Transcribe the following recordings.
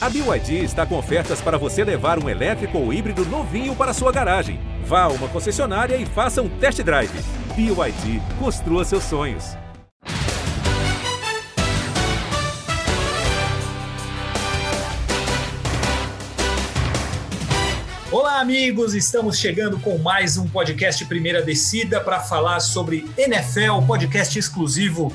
A BYD está com ofertas para você levar um elétrico ou híbrido novinho para sua garagem. Vá a uma concessionária e faça um test drive. BYD, construa seus sonhos. Olá, amigos! Estamos chegando com mais um podcast Primeira Descida para falar sobre NFL, podcast exclusivo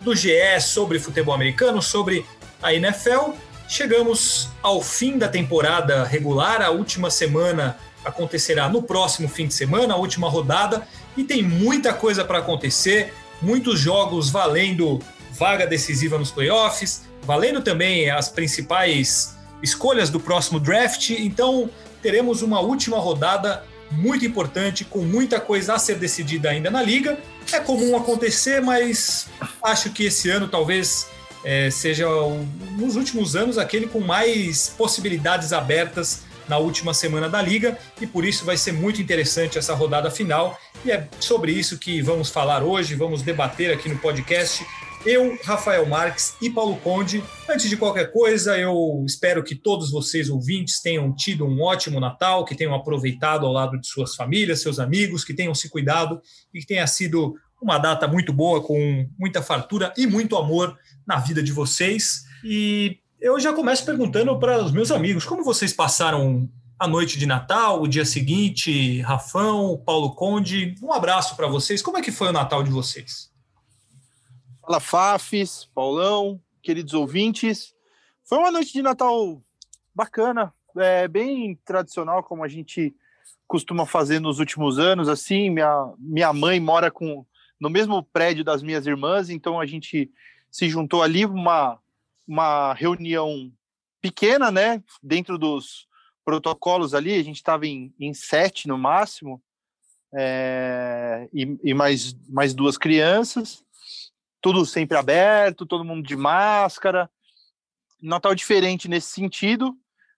do GE sobre futebol americano, sobre a NFL. Chegamos ao fim da temporada regular, a última semana acontecerá no próximo fim de semana, a última rodada, e tem muita coisa para acontecer, muitos jogos valendo vaga decisiva nos playoffs, valendo também as principais escolhas do próximo draft. Então, teremos uma última rodada muito importante, com muita coisa a ser decidida ainda na liga. É comum acontecer, mas acho que esse ano talvez é, seja, um, nos últimos anos, aquele com mais possibilidades abertas na última semana da liga e por isso vai ser muito interessante essa rodada final. E é sobre isso que vamos falar hoje, vamos debater aqui no podcast eu, Rafael Marques e Paulo Conde. Antes de qualquer coisa, eu espero que todos vocês ouvintes tenham tido um ótimo Natal, que tenham aproveitado ao lado de suas famílias, seus amigos, que tenham se cuidado e que tenha sido uma data muito boa, com muita fartura e muito amor na vida de vocês. E eu já começo perguntando para os meus amigos, como vocês passaram a noite de Natal, o dia seguinte, Rafão, Paulo Conde, um abraço para vocês. Como é que foi o Natal de vocês? Fala Fafis, Paulão, queridos ouvintes. Foi uma noite de Natal bacana, é, bem tradicional, como a gente costuma fazer nos últimos anos. Assim, minha, minha mãe mora com, no mesmo prédio das minhas irmãs, então a gente se juntou ali, uma, uma reunião pequena, né? Dentro dos protocolos ali, a gente estava em, em sete no máximo, é, e, e mais, mais duas crianças tudo sempre aberto, todo mundo de máscara. Natal diferente nesse sentido,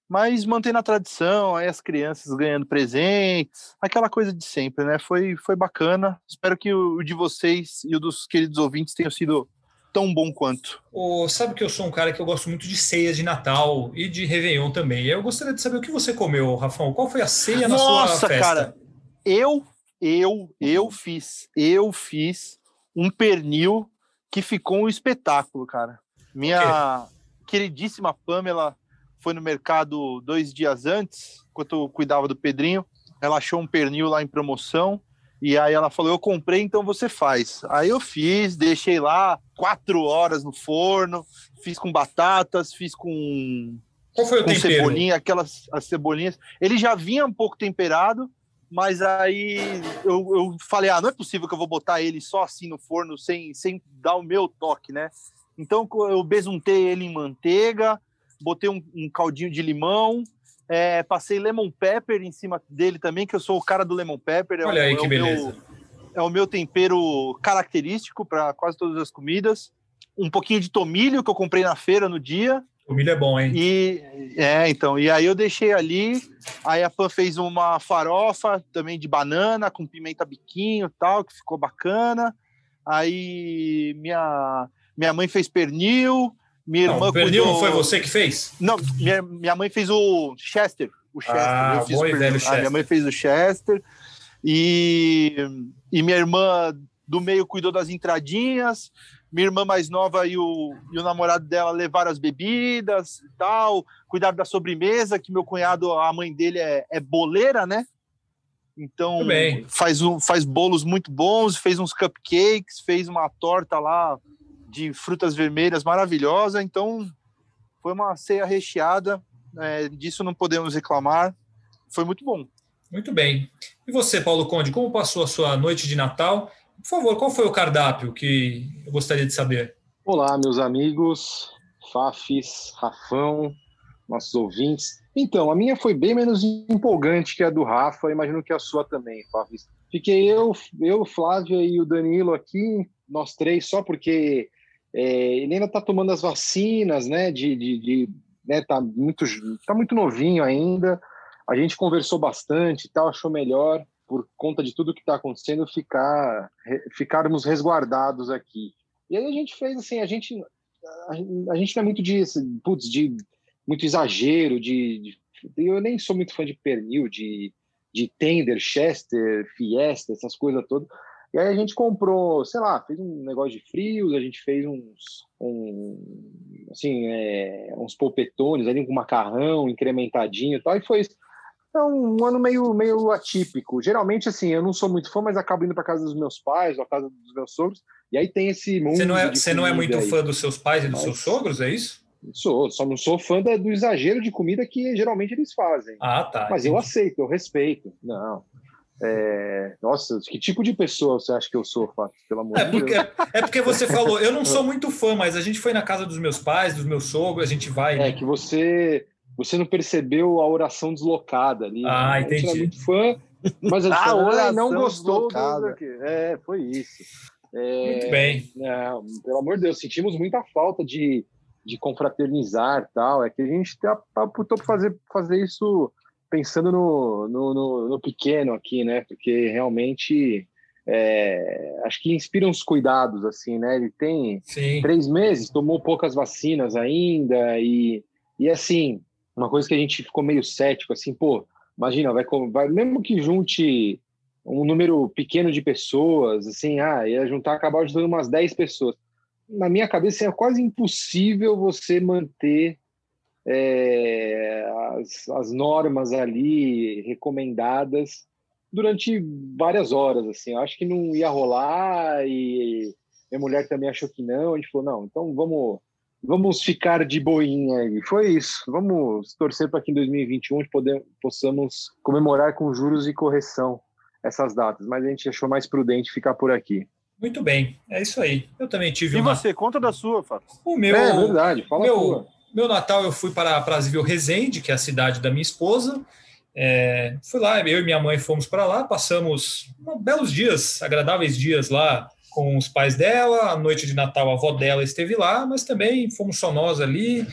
mas mantendo a tradição, aí as crianças ganhando presentes, aquela coisa de sempre, né? Foi, foi bacana. Espero que o, de vocês e o dos queridos ouvintes tenham sido tão bom quanto. Oh, sabe que eu sou um cara que eu gosto muito de ceias de Natal e de Réveillon também. Eu gostaria de saber o que você comeu, Rafão. Qual foi a ceia na Nossa, sua festa? cara, eu, eu, eu fiz, eu fiz um pernil que ficou um espetáculo, cara. Minha queridíssima Pamela foi no mercado dois dias antes, enquanto eu cuidava do Pedrinho. Ela achou um pernil lá em promoção. E aí ela falou: Eu comprei, então você faz. Aí eu fiz, deixei lá quatro horas no forno, fiz com batatas, fiz com. Qual foi o com tempero? cebolinha, aquelas as cebolinhas. Ele já vinha um pouco temperado, mas aí eu, eu falei, ah, não é possível que eu vou botar ele só assim no forno, sem, sem dar o meu toque, né? Então eu besuntei ele em manteiga, botei um, um caldinho de limão, é, passei lemon pepper em cima dele também, que eu sou o cara do lemon pepper. É Olha o, aí é que o beleza. Meu, é o meu tempero característico para quase todas as comidas. Um pouquinho de tomilho que eu comprei na feira no dia. O milho é bom, hein? E é, então, e aí eu deixei ali, aí a Pan fez uma farofa também de banana com pimenta biquinho, tal, que ficou bacana. Aí minha minha mãe fez pernil, minha Não, irmã pernil cuidou- não foi você que fez? Não, minha, minha mãe fez o Chester, o Chester. Ah, eu fiz bom e velho Ah, Chester. minha mãe fez o Chester. E, e minha irmã do meio cuidou das entradinhas. Minha irmã mais nova e o, e o namorado dela levaram as bebidas e tal. Cuidaram da sobremesa, que meu cunhado, a mãe dele é, é boleira, né? Então faz, um, faz bolos muito bons, fez uns cupcakes, fez uma torta lá de frutas vermelhas maravilhosa. Então foi uma ceia recheada, é, disso não podemos reclamar. Foi muito bom. Muito bem. E você, Paulo Conde, como passou a sua noite de Natal? Por favor, qual foi o cardápio que eu gostaria de saber? Olá, meus amigos, Fafis, Rafão, nossos ouvintes. Então, a minha foi bem menos empolgante que a do Rafa, imagino que a sua também, Fafis. Fiquei eu, eu, Flávia e o Danilo aqui, nós três, só porque é, ele ainda está tomando as vacinas, né? De, de, de né, tá muito, tá muito novinho ainda. A gente conversou bastante tal, achou melhor por conta de tudo que está acontecendo ficar ficarmos resguardados aqui. E aí a gente fez assim, a gente a, a gente não é muito de putz, de muito exagero de, de, Eu nem sou muito fã de pernil, de, de tender, chester, fiesta, essas coisas todas. E aí a gente comprou, sei lá, fez um negócio de frios, a gente fez uns, um, assim, é, uns polpetones ali com macarrão incrementadinho e tal, e foi é um ano meio, meio atípico. Geralmente, assim, eu não sou muito fã, mas acabo indo para casa dos meus pais ou a casa dos meus sogros, e aí tem esse mundo. Você não é, você não é muito aí. fã dos seus pais e dos mas... seus sogros, é isso? Sou, só não sou fã do exagero de comida que geralmente eles fazem. Ah, tá. Mas entendi. eu aceito, eu respeito. Não. É... Nossa, que tipo de pessoa você acha que eu sou, Fábio? Pelo amor é porque, de Deus. É porque você falou, eu não sou muito fã, mas a gente foi na casa dos meus pais, dos meus sogros, a gente vai. É né? que você você não percebeu a oração deslocada ali. Ah, né? entendi. A gente é muito fã, mas a gente ah, não gostou. Do... É, foi isso. É, muito bem. Não, pelo amor de Deus, sentimos muita falta de, de confraternizar tal. É que a gente tá, optou por fazer, fazer isso pensando no, no, no, no pequeno aqui, né? Porque realmente é, acho que inspira uns cuidados, assim, né? Ele tem Sim. três meses, tomou poucas vacinas ainda, e, e assim, uma coisa que a gente ficou meio cético, assim, pô, imagina, vai, vai mesmo que junte um número pequeno de pessoas, assim, ah, ia juntar, acabar juntando umas 10 pessoas. Na minha cabeça é quase impossível você manter é, as, as normas ali recomendadas durante várias horas, assim, eu acho que não ia rolar e minha mulher também achou que não, a gente falou, não, então vamos vamos ficar de boinha aí. Foi isso. Vamos torcer para que em 2021 poder, possamos comemorar com juros e correção essas datas, mas a gente achou mais prudente ficar por aqui. Muito bem, é isso aí. Eu também tive e uma. E você, conta da sua, Fábio. O meu. É, verdade, fala meu, meu Natal eu fui para Prazivil Resende, que é a cidade da minha esposa. É, fui lá, eu e minha mãe fomos para lá, passamos belos dias, agradáveis dias lá com os pais dela. A noite de Natal, a avó dela esteve lá, mas também fomos só nós ali.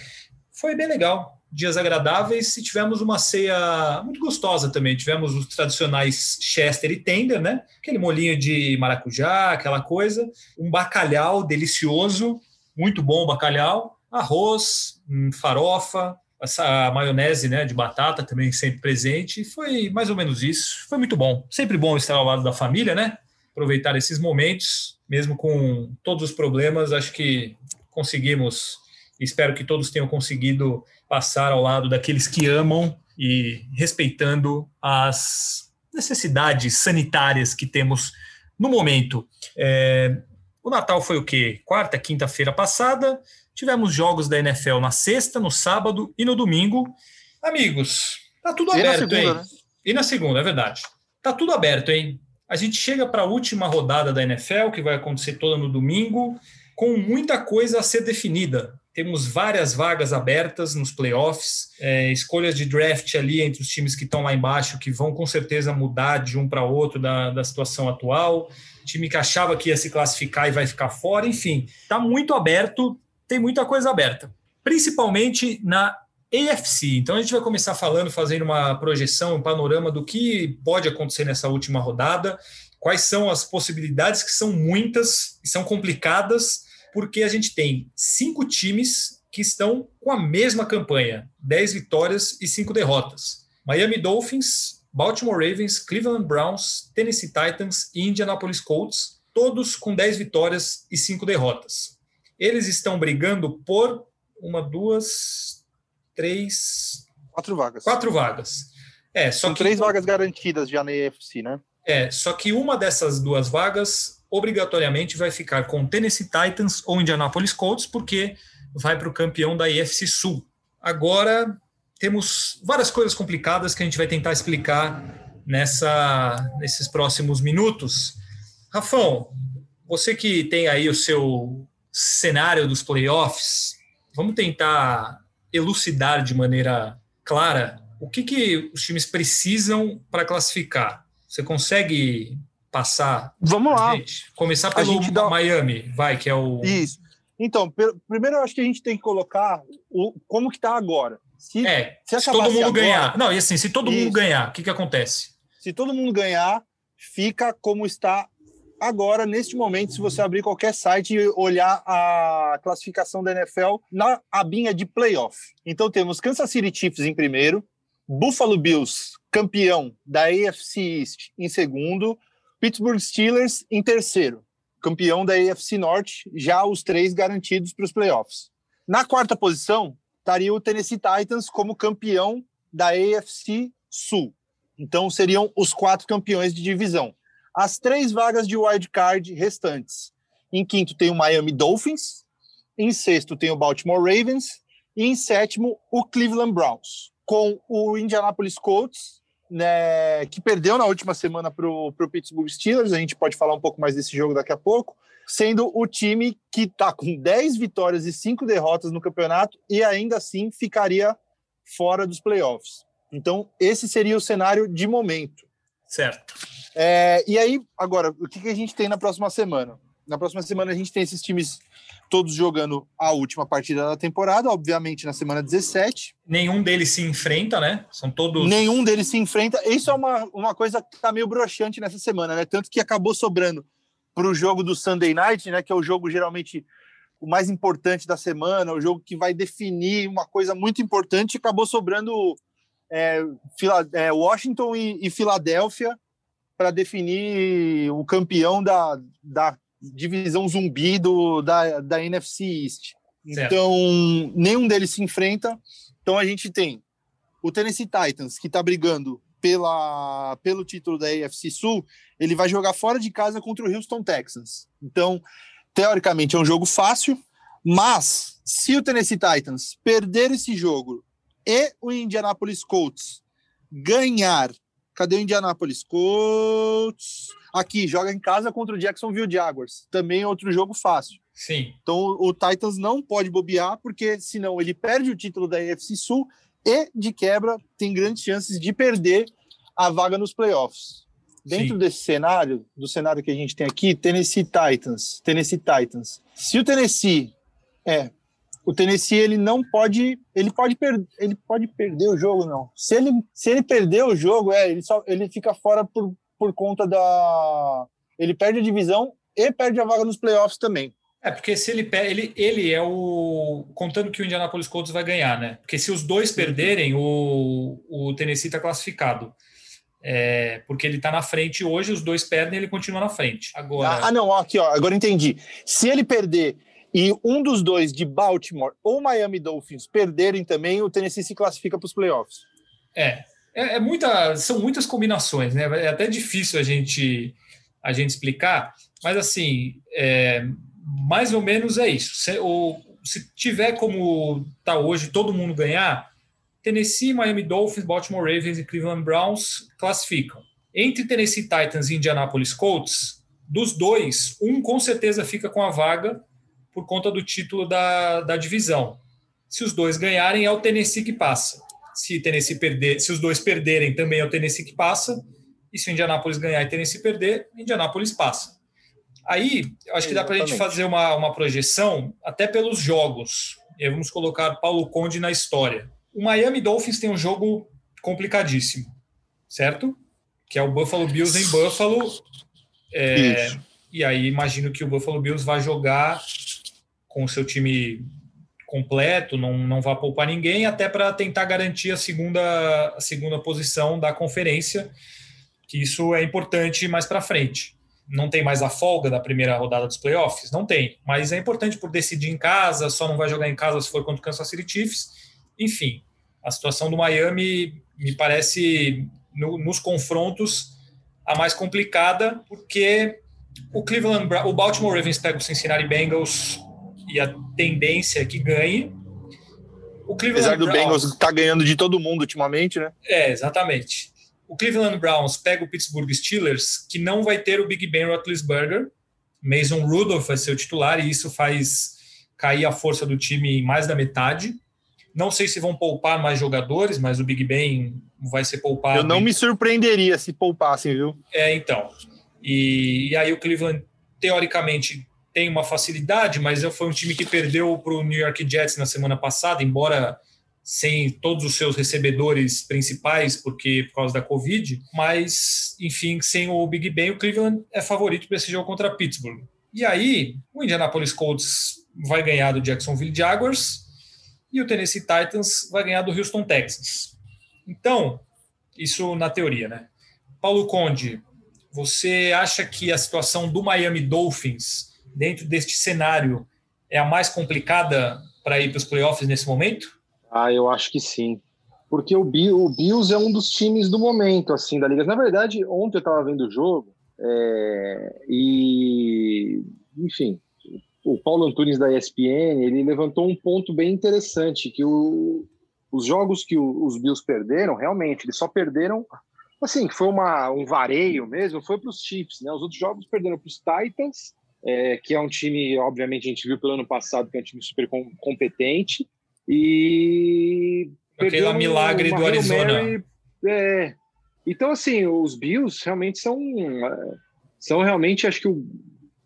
Foi bem legal. Dias agradáveis e tivemos uma ceia muito gostosa também. Tivemos os tradicionais Chester e tender, né? Aquele molinho de maracujá, aquela coisa. Um bacalhau delicioso, muito bom o bacalhau. Arroz, farofa, essa maionese né, de batata também sempre presente. Foi mais ou menos isso. Foi muito bom. Sempre bom estar ao lado da família, né? aproveitar esses momentos, mesmo com todos os problemas, acho que conseguimos, espero que todos tenham conseguido passar ao lado daqueles que amam e respeitando as necessidades sanitárias que temos no momento. É, o Natal foi o quê? Quarta, quinta-feira passada. Tivemos jogos da NFL na sexta, no sábado e no domingo. Amigos, tá tudo e aberto, segunda, hein? Né? E na segunda, é verdade. Tá tudo aberto, hein? A gente chega para a última rodada da NFL, que vai acontecer toda no domingo, com muita coisa a ser definida. Temos várias vagas abertas nos playoffs, é, escolhas de draft ali entre os times que estão lá embaixo, que vão com certeza mudar de um para outro da, da situação atual. Time que achava que ia se classificar e vai ficar fora, enfim, está muito aberto, tem muita coisa aberta. Principalmente na AFC. Então a gente vai começar falando, fazendo uma projeção, um panorama do que pode acontecer nessa última rodada, quais são as possibilidades, que são muitas e são complicadas, porque a gente tem cinco times que estão com a mesma campanha: 10 vitórias e 5 derrotas. Miami Dolphins, Baltimore Ravens, Cleveland Browns, Tennessee Titans e Indianapolis Colts, todos com 10 vitórias e 5 derrotas. Eles estão brigando por uma, duas, três. Quatro vagas. Quatro vagas. É, só São que, três vagas garantidas já na EFC, né? É, só que uma dessas duas vagas obrigatoriamente vai ficar com Tennessee Titans ou Indianapolis Colts, porque vai para o campeão da EFC Sul. Agora temos várias coisas complicadas que a gente vai tentar explicar nessa, nesses próximos minutos. Rafão, você que tem aí o seu cenário dos playoffs, vamos tentar elucidar de maneira clara o que, que os times precisam para classificar. Você consegue passar? Vamos lá. Gente? Começar pelo dá... Miami, vai, que é o. Isso. Então, primeiro eu acho que a gente tem que colocar o, como que está agora. Se, é, se, se todo mundo agora, ganhar. Não, e assim, se todo isso. mundo ganhar, o que, que acontece? Se todo mundo ganhar, fica como está agora, neste momento, se você abrir qualquer site e olhar a classificação da NFL na abinha de playoff. Então temos Kansas City Chiefs em primeiro, Buffalo Bills, campeão da AFC East, em segundo, Pittsburgh Steelers em terceiro, campeão da AFC Norte, já os três garantidos para os playoffs. Na quarta posição, estaria o Tennessee Titans como campeão da AFC Sul. Então seriam os quatro campeões de divisão. As três vagas de wild card restantes. Em quinto tem o Miami Dolphins, em sexto tem o Baltimore Ravens e em sétimo o Cleveland Browns, com o Indianapolis Colts, né, que perdeu na última semana para o Pittsburgh Steelers. A gente pode falar um pouco mais desse jogo daqui a pouco sendo o time que está com 10 vitórias e 5 derrotas no campeonato e ainda assim ficaria fora dos playoffs. Então, esse seria o cenário de momento. Certo. É, e aí, agora, o que, que a gente tem na próxima semana? Na próxima semana a gente tem esses times todos jogando a última partida da temporada, obviamente na semana 17. Nenhum deles se enfrenta, né? São todos. Nenhum deles se enfrenta. Isso é uma, uma coisa que tá meio broxante nessa semana, né? Tanto que acabou sobrando para o jogo do Sunday Night, né, que é o jogo geralmente o mais importante da semana, o jogo que vai definir uma coisa muito importante, acabou sobrando é, é, Washington e, e Filadélfia para definir o campeão da, da divisão zumbi do, da, da NFC East. Certo. Então, nenhum deles se enfrenta. Então, a gente tem o Tennessee Titans, que está brigando pela, pelo título da AFC Sul, ele vai jogar fora de casa contra o Houston Texans. Então, teoricamente, é um jogo fácil, mas se o Tennessee Titans perder esse jogo e o Indianapolis Colts ganhar. Cadê o Indianapolis Colts? Aqui, joga em casa contra o Jacksonville Jaguars. Também outro jogo fácil. Sim. Então o Titans não pode bobear, porque senão ele perde o título da AFC Sul e, de quebra, tem grandes chances de perder a vaga nos playoffs. Dentro Sim. desse cenário, do cenário que a gente tem aqui, Tennessee Titans, Tennessee Titans. Se o Tennessee é, o Tennessee ele não pode, ele pode perder, ele pode perder o jogo não. Se ele se ele perder o jogo, é, ele só ele fica fora por, por conta da ele perde a divisão e perde a vaga nos playoffs também. É, porque se ele ele, ele é o. Contando que o Indianapolis Colts vai ganhar, né? Porque se os dois perderem, o, o Tennessee está classificado. É, porque ele está na frente hoje, os dois perdem, ele continua na frente. Agora. Ah, não, aqui, ó, agora entendi. Se ele perder e um dos dois de Baltimore ou Miami Dolphins perderem também, o Tennessee se classifica para os playoffs. É, é, é, muita, são muitas combinações, né? É até difícil a gente a gente explicar, mas assim, é, mais ou menos é isso. Se, ou, se tiver como tá hoje todo mundo ganhar, Tennessee, Miami Dolphins, Baltimore Ravens e Cleveland Browns classificam. Entre Tennessee Titans e Indianapolis Colts, dos dois, um com certeza fica com a vaga por conta do título da, da divisão. Se os dois ganharem, é o Tennessee que passa. Se Tennessee perder, se os dois perderem, também é o Tennessee que passa. E se o Indianapolis ganhar e Tennessee perder, Indianapolis passa. Aí, acho que dá para a gente fazer uma, uma projeção, até pelos jogos. E vamos colocar Paulo Conde na história. O Miami Dolphins tem um jogo complicadíssimo, certo? Que é o Buffalo Bills em Buffalo. É, e aí, imagino que o Buffalo Bills vai jogar com o seu time completo, não, não vai poupar ninguém, até para tentar garantir a segunda, a segunda posição da conferência, que isso é importante mais para frente não tem mais a folga da primeira rodada dos playoffs? Não tem, mas é importante por decidir em casa, só não vai jogar em casa se for contra o Kansas City Chiefs. Enfim, a situação do Miami me parece, no, nos confrontos, a mais complicada, porque o Cleveland, o Baltimore Ravens pega o Cincinnati Bengals e a tendência é que ganhe. O Cleveland Apesar do Browns, Bengals tá ganhando de todo mundo ultimamente, né? É, exatamente. O Cleveland Browns pega o Pittsburgh Steelers, que não vai ter o Big Ben Roethlisberger. Mason Rudolph vai ser o titular e isso faz cair a força do time em mais da metade. Não sei se vão poupar mais jogadores, mas o Big Ben vai ser poupado. Eu não me surpreenderia se poupassem, viu? É, então. E, e aí o Cleveland, teoricamente, tem uma facilidade, mas foi um time que perdeu para o New York Jets na semana passada, embora sem todos os seus recebedores principais, porque por causa da Covid, mas, enfim, sem o Big Ben, o Cleveland é favorito para esse jogo contra Pittsburgh. E aí, o Indianapolis Colts vai ganhar do Jacksonville Jaguars e o Tennessee Titans vai ganhar do Houston Texans. Então, isso na teoria, né? Paulo Conde, você acha que a situação do Miami Dolphins dentro deste cenário é a mais complicada para ir para os playoffs nesse momento? Ah, eu acho que sim. Porque o, Bill, o Bills é um dos times do momento, assim, da liga. Na verdade, ontem eu estava vendo o jogo é, e, enfim, o Paulo Antunes da ESPN, ele levantou um ponto bem interessante, que o, os jogos que o, os Bills perderam, realmente, eles só perderam, assim, foi uma, um vareio mesmo, foi para os Chiefs, né? Os outros jogos perderam para os Titans, é, que é um time, obviamente, a gente viu pelo ano passado, que é um time super com, competente, e aquele milagre do Arizona. Mary, é. Então, assim, os Bills realmente são, são realmente, acho que o,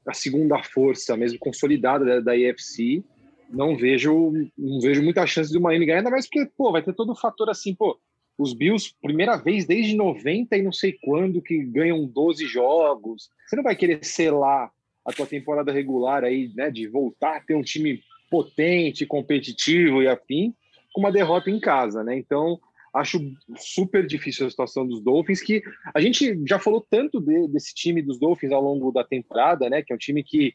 a segunda força mesmo consolidada da, da EFC. Não vejo, não vejo muita chance do Miami ganhar, ainda mais porque, pô, vai ter todo o fator assim, pô, os Bills, primeira vez desde 90 e não sei quando que ganham 12 jogos. Você não vai querer selar a tua temporada regular aí, né, de voltar a ter um time potente, competitivo e afim, com uma derrota em casa, né? Então, acho super difícil a situação dos Dolphins, que a gente já falou tanto de, desse time dos Dolphins ao longo da temporada, né? Que é um time que,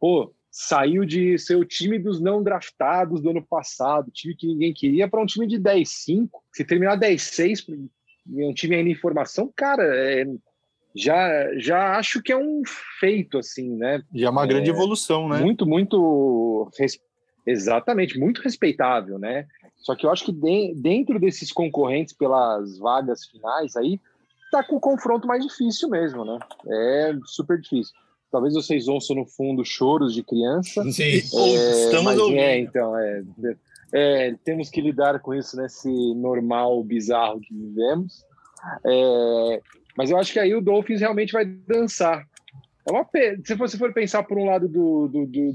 pô, saiu de ser o time dos não draftados do ano passado, time que ninguém queria, para um time de 10-5. Se terminar 10-6, um time ainda em formação, cara, é, já, já acho que é um feito, assim, né? Já é uma é, grande evolução, né? Muito, muito. Exatamente, muito respeitável, né? Só que eu acho que de, dentro desses concorrentes pelas vagas finais aí, tá com o confronto mais difícil mesmo, né? É super difícil. Talvez vocês ouçam no fundo choros de criança. Sim, é, estamos ouvindo. É, então, é, é, temos que lidar com isso nesse normal bizarro que vivemos. É, mas eu acho que aí o Dolphins realmente vai dançar. É uma Se você for pensar por um lado do, do, do,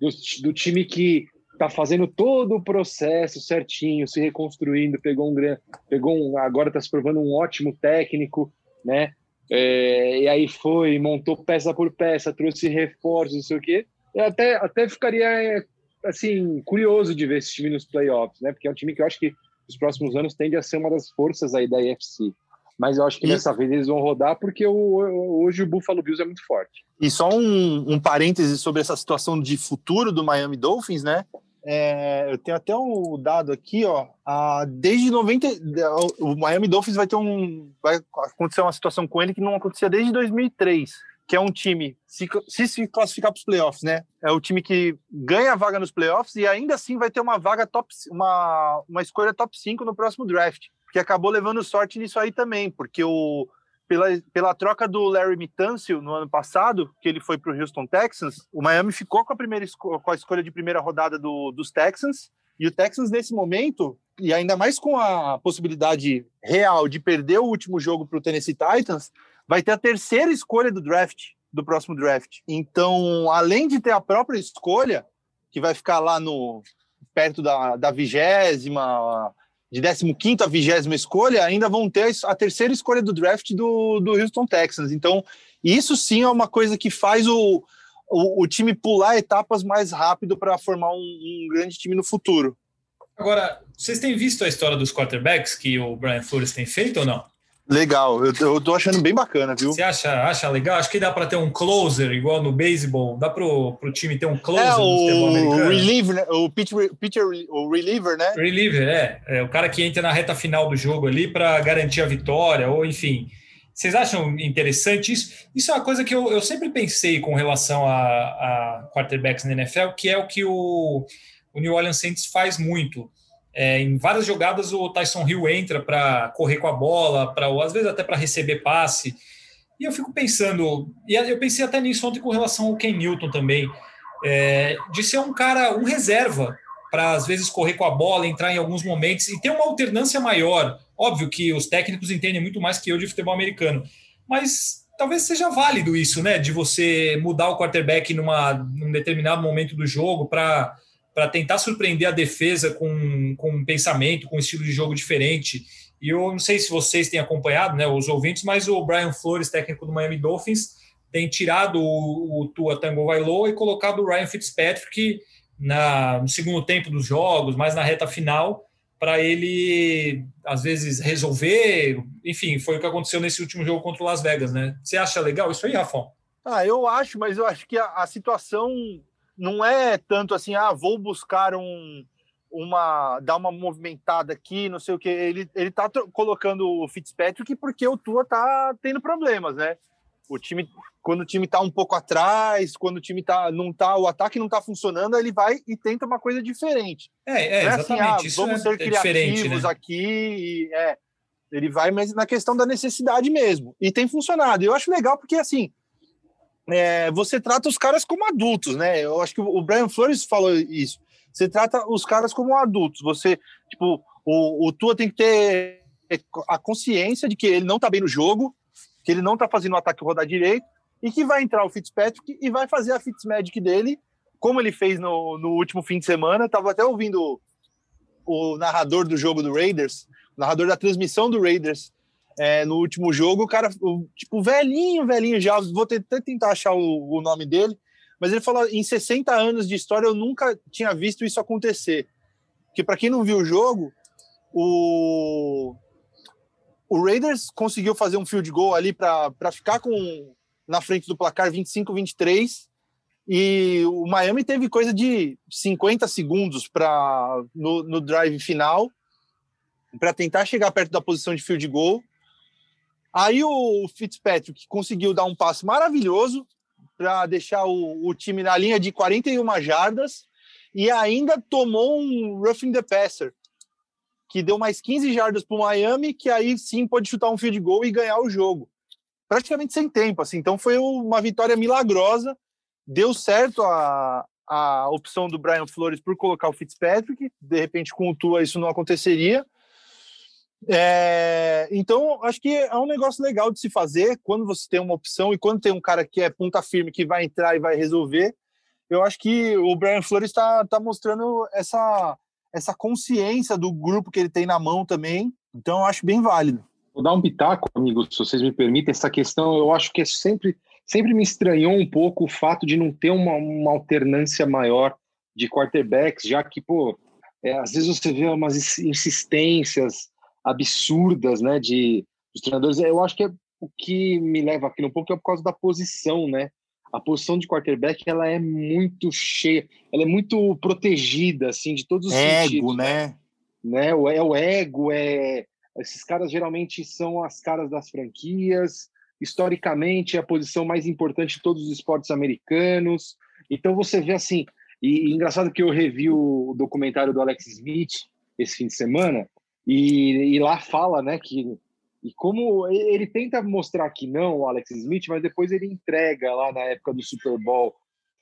do, do time que está fazendo todo o processo certinho, se reconstruindo, pegou um grande, pegou um, agora está se provando um ótimo técnico, né? É, e aí foi, montou peça por peça, trouxe reforços, não sei o quê. Eu até, até ficaria assim curioso de ver esse time nos playoffs, né? Porque é um time que eu acho que nos próximos anos tende a ser uma das forças aí da IFC. Mas eu acho que e... dessa vez eles vão rodar porque o, hoje o Buffalo Bills é muito forte. E só um, um parêntese sobre essa situação de futuro do Miami Dolphins, né? É, eu tenho até um dado aqui, ó. A, desde 90, o Miami Dolphins vai ter um, vai acontecer uma situação com ele que não acontecia desde 2003, que é um time se se, se classificar para os playoffs, né? É o time que ganha a vaga nos playoffs e ainda assim vai ter uma vaga top, uma uma escolha top 5 no próximo draft, que acabou levando sorte nisso aí também, porque o pela, pela troca do Larry Mitancio no ano passado, que ele foi para o Houston Texans, o Miami ficou com a, primeira com a escolha de primeira rodada do, dos Texans, e o Texans, nesse momento, e ainda mais com a possibilidade real de perder o último jogo para o Tennessee Titans, vai ter a terceira escolha do draft, do próximo draft. Então, além de ter a própria escolha, que vai ficar lá no perto da vigésima, de 15 a 20 escolha, ainda vão ter a terceira escolha do draft do, do Houston Texans. Então, isso sim é uma coisa que faz o, o, o time pular etapas mais rápido para formar um, um, grande time no futuro. Agora, vocês têm visto a história dos quarterbacks que o Brian Flores tem feito ou não? Legal, eu, eu tô achando bem bacana, viu? Você acha, acha legal? Acho que dá para ter um closer, igual no beisebol. Dá pro, pro time ter um closer é, o reliever, né? O pitcher, pitcher, o reliever, né? Reliever, é. é. O cara que entra na reta final do jogo ali para garantir a vitória, ou enfim. Vocês acham interessante isso? Isso é uma coisa que eu, eu sempre pensei com relação a, a quarterbacks na NFL, que é o que o, o New Orleans Saints faz muito é, em várias jogadas o Tyson Hill entra para correr com a bola, para às vezes até para receber passe. E eu fico pensando, e eu pensei até nisso ontem com relação ao Ken Newton também, é, de ser um cara, um reserva, para às vezes correr com a bola, entrar em alguns momentos e ter uma alternância maior. Óbvio que os técnicos entendem muito mais que eu de futebol americano, mas talvez seja válido isso, né? De você mudar o quarterback numa, num determinado momento do jogo para para tentar surpreender a defesa com, com um pensamento, com um estilo de jogo diferente. E eu não sei se vocês têm acompanhado, né, os ouvintes, mas o Brian Flores, técnico do Miami Dolphins, tem tirado o, o Tua Tango Vailoa e colocado o Ryan Fitzpatrick na, no segundo tempo dos jogos, mais na reta final, para ele, às vezes, resolver. Enfim, foi o que aconteceu nesse último jogo contra o Las Vegas, né? Você acha legal isso aí, Rafão? Ah, eu acho, mas eu acho que a, a situação não é tanto assim, ah, vou buscar um, uma dar uma movimentada aqui, não sei o que. Ele, ele tá colocando o Fitzpatrick porque o Tua tá tendo problemas, né? O time, quando o time tá um pouco atrás, quando o time tá, não tá, o ataque não tá funcionando, ele vai e tenta uma coisa diferente. É, é, é exatamente. Assim, ah, vamos é, ser é criativos né? aqui. E, é, ele vai, mas na questão da necessidade mesmo. E tem funcionado. Eu acho legal porque, assim, é, você trata os caras como adultos, né? Eu acho que o Brian Flores falou isso. Você trata os caras como adultos. Você, tipo, o, o Tua tem que ter a consciência de que ele não tá bem no jogo, que ele não tá fazendo o ataque rodar direito, e que vai entrar o Fitzpatrick e vai fazer a Fitzmagic dele, como ele fez no, no último fim de semana. Tava até ouvindo o narrador do jogo do Raiders, o narrador da transmissão do Raiders, é, no último jogo, o cara, o, tipo, velhinho, velhinho já, vou até tentar achar o, o, nome dele, mas ele falou: em 60 anos de história eu nunca tinha visto isso acontecer. Porque, para quem não viu o jogo, o, o Raiders conseguiu fazer um field goal ali para ficar com na frente do placar 25-23. E o Miami teve coisa de 50 segundos para no, no drive final para tentar chegar perto da posição de field goal Aí o Fitzpatrick conseguiu dar um passe maravilhoso para deixar o, o, time na linha de 41 jardas e ainda tomou um roughing the passer, que deu mais 15 jardas para o Miami, que aí sim pode chutar um field goal e ganhar o jogo. Praticamente sem tempo, assim. Então foi uma vitória milagrosa. Deu certo a, a opção do Brian Flores por colocar o Fitzpatrick. De repente, com o Tua, isso não aconteceria. É, então, acho que é um negócio legal de se fazer quando você tem uma opção e quando tem um cara que é ponta firme, que vai entrar e vai resolver. Eu acho que o Brian Flores está tá mostrando essa, essa consciência do grupo que ele tem na mão também. Então, eu acho bem válido. Vou dar um pitaco, amigos, se vocês me permitem. Essa questão, eu acho que é sempre, sempre me estranhou um pouco o fato de não ter uma, uma alternância maior de quarterbacks, já que, pô, é, às vezes você vê umas insistências absurdas, né, de dos treinadores. Eu acho que é, o que me leva aqui um pouco é por causa da posição, né? A posição de quarterback ela é muito cheia, ela é muito protegida, assim, de todos os ego, sentidos. né? né? É o ego, é esses caras geralmente são as caras das franquias. Historicamente, é a posição mais importante de todos os esportes americanos. Então você vê assim, e, e engraçado que eu revi o documentário do Alex Smith esse fim de semana, e, e, lá fala, né, que e como ele tenta mostrar que não, o Alex Smith, mas depois ele entrega lá na época do Super Bowl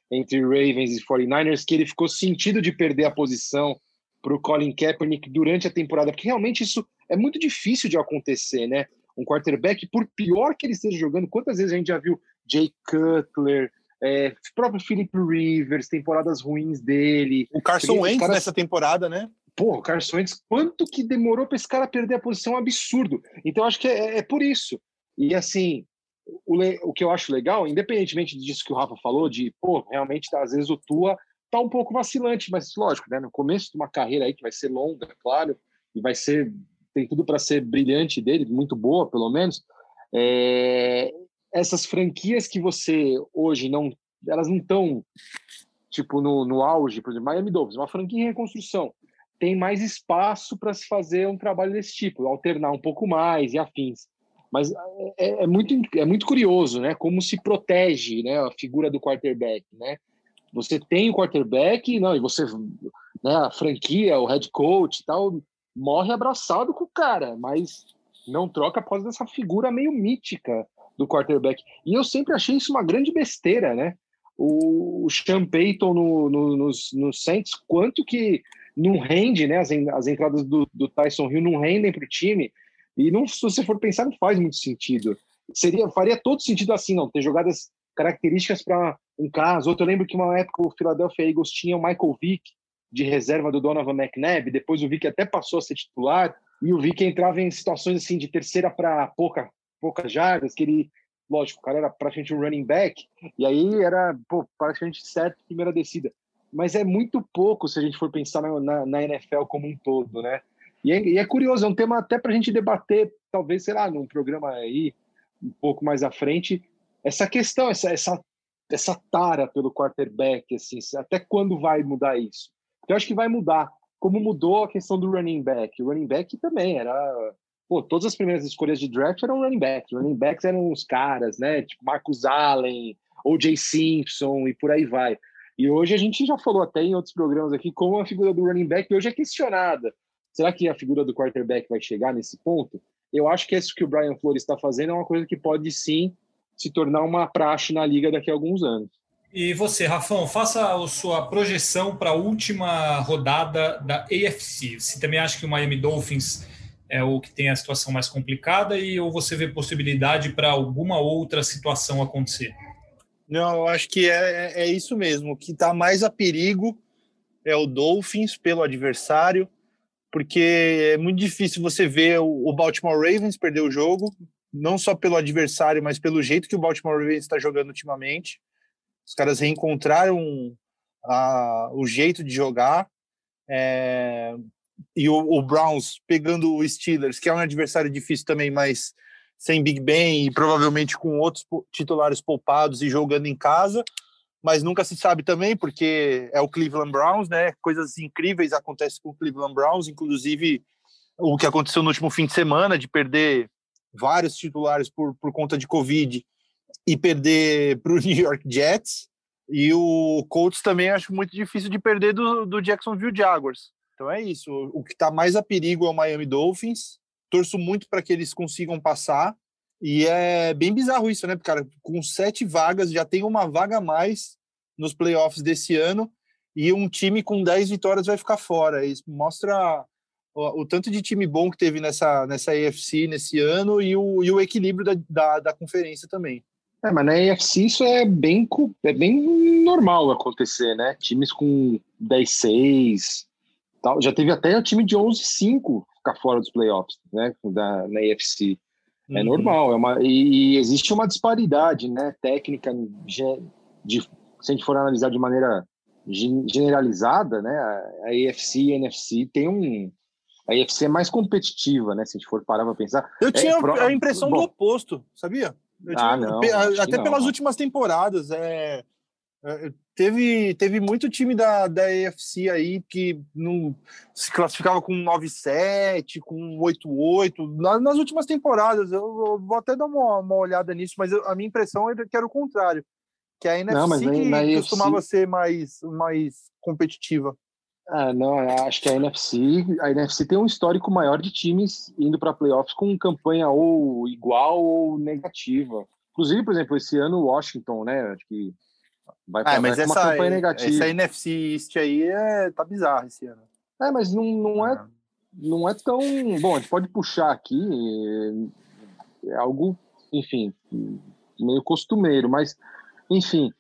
entre Ravens e 49ers que ele ficou sentido de perder a posição para o Colin Kaepernick durante a temporada, porque realmente isso é muito difícil de acontecer, né? Um quarterback, por pior que ele esteja jogando, quantas vezes a gente já viu Jay Cutler, é, próprio Philip Rivers, temporadas ruins dele. O Carson Wentz caras... nessa temporada, né? Pô, o Carson Wentz, quanto que demorou para esse cara perder a posição? absurdo. Então, acho que é, é por isso. E, assim, o, o, que eu acho legal, independentemente disso que o Rafa falou, de, pô, realmente, tá, às vezes o Tua tá um pouco vacilante, mas, lógico, né, no começo de uma carreira aí que vai ser longa, claro, e vai ser, tem tudo para ser brilhante dele, muito boa, pelo menos, é, essas franquias que você hoje não, elas não estão, tipo, no, no auge, por exemplo, Miami Dolphins, uma franquia em reconstrução, tem mais espaço para se fazer um trabalho desse tipo, alternar um pouco mais e afins. Mas é, é, muito, é muito curioso, né? Como se protege né, a figura do quarterback, né? Você tem o quarterback, não, e você, né, a franquia, o head coach e tal, morre abraçado com o cara, mas não troca após essa figura meio mítica do quarterback. E eu sempre achei isso uma grande besteira, né? O, Sean Payton no, no, nos, nos Saints, quanto que não rende, né? As, as entradas do, do Tyson Hill não rendem para o time. E não, se você for pensar, não faz muito sentido. Seria, faria todo sentido assim, não, ter jogadas características para um caso. Outro, eu lembro que uma época o Philadelphia Eagles tinha o Michael Vick, de reserva do Donovan McNabb, depois o Vick até passou a ser titular, e o Vick entrava em situações assim de terceira para pouca, poucas jardas, que ele, lógico, o cara era praticamente um running back, e aí era pô, praticamente certo primeira descida. Mas é muito pouco se a gente for pensar na, na, na NFL como um todo, né? E é, e é, curioso, é um tema até para a gente debater, talvez, sei lá, num programa aí, um pouco mais à frente, essa questão, essa, essa, essa tara pelo quarterback, assim, até quando vai mudar isso? Eu acho que vai mudar. Como mudou a questão do running back. O running back também era. Pô, todas as primeiras escolhas de draft eram running back. Running backs eram os caras, né? Tipo Marcus Allen, O.J. Simpson e por aí vai. E hoje a gente já falou até em outros programas aqui como a figura do running back hoje é questionada. Será que a figura do quarterback vai chegar nesse ponto? Eu acho que isso que o Brian Flores está fazendo é uma coisa que pode sim se tornar uma praxe na liga daqui a alguns anos. E você, Rafão, faça a sua projeção para a última rodada da AFC. Você também acha que o Miami Dolphins é o que tem a situação mais complicada e ou você vê possibilidade para alguma outra situação acontecer? Não, eu acho que é, é, é isso mesmo. O que está mais a perigo é o Dolphins pelo adversário, porque é muito difícil você ver o Baltimore Ravens perder o jogo, não só pelo adversário, mas pelo jeito que o Baltimore Ravens está jogando ultimamente. Os caras reencontraram a, o jeito de jogar. É, e o, o, Browns pegando o Steelers, que é um adversário difícil também, mas sem Big Ben e provavelmente com outros titulares poupados e jogando em casa, mas nunca se sabe também, porque é o Cleveland Browns, né? Coisas incríveis acontecem com o Cleveland Browns, inclusive o que aconteceu no último fim de semana, de perder vários titulares por, por conta de Covid e perder para o New York Jets. E o Colts também acho muito difícil de perder do, do Jacksonville Jaguars. Então é isso. O que está mais a perigo é o Miami Dolphins. Torço muito para que eles consigam passar. E é bem bizarro isso, né, cara? Com sete vagas, já tem uma vaga a mais nos playoffs desse ano. E um time com dez vitórias vai ficar fora. Isso mostra o, o, tanto de time bom que teve nessa, nessa AFC nesse ano e o, e o equilíbrio da, da, da conferência também. É, mas na AFC isso é bem, é bem normal acontecer, né? Times com 10-6, tal. Já teve até o time de 11-5 ficar fora dos playoffs, né? Da, na AFC. É uhum. normal, é uma, e, e, existe uma disparidade, né? Técnica, de, se a gente for analisar de maneira generalizada, né? A, a AFC e a NFC tem um. A AFC é mais competitiva, né? Se a gente for parar para pensar. Eu tinha é, a impressão bom, do oposto, sabia? ah, não, até pelas não. últimas temporadas. É, é, teve, teve muito time da, da AFC aí que não se classificava com 9-7, com 8-8. Nas, nas, últimas temporadas, eu, eu, vou até dar uma, uma olhada nisso, mas eu, a minha impressão é que era o contrário. Que a NFC não, que na costumava AFC... ser mais, mais competitiva. Ah, não, acho que a NFC, a NFC tem um histórico maior de times indo para playoffs com campanha ou igual ou negativa. Inclusive, por exemplo, esse ano o Washington, né? Acho que vai ah, mas essa, uma campanha negativa. Essa NFC East aí é, tá bizarro esse ano. É, mas não, não é, é não é tão bom. A gente pode puxar aqui é algo, enfim, meio costumeiro, mas enfim,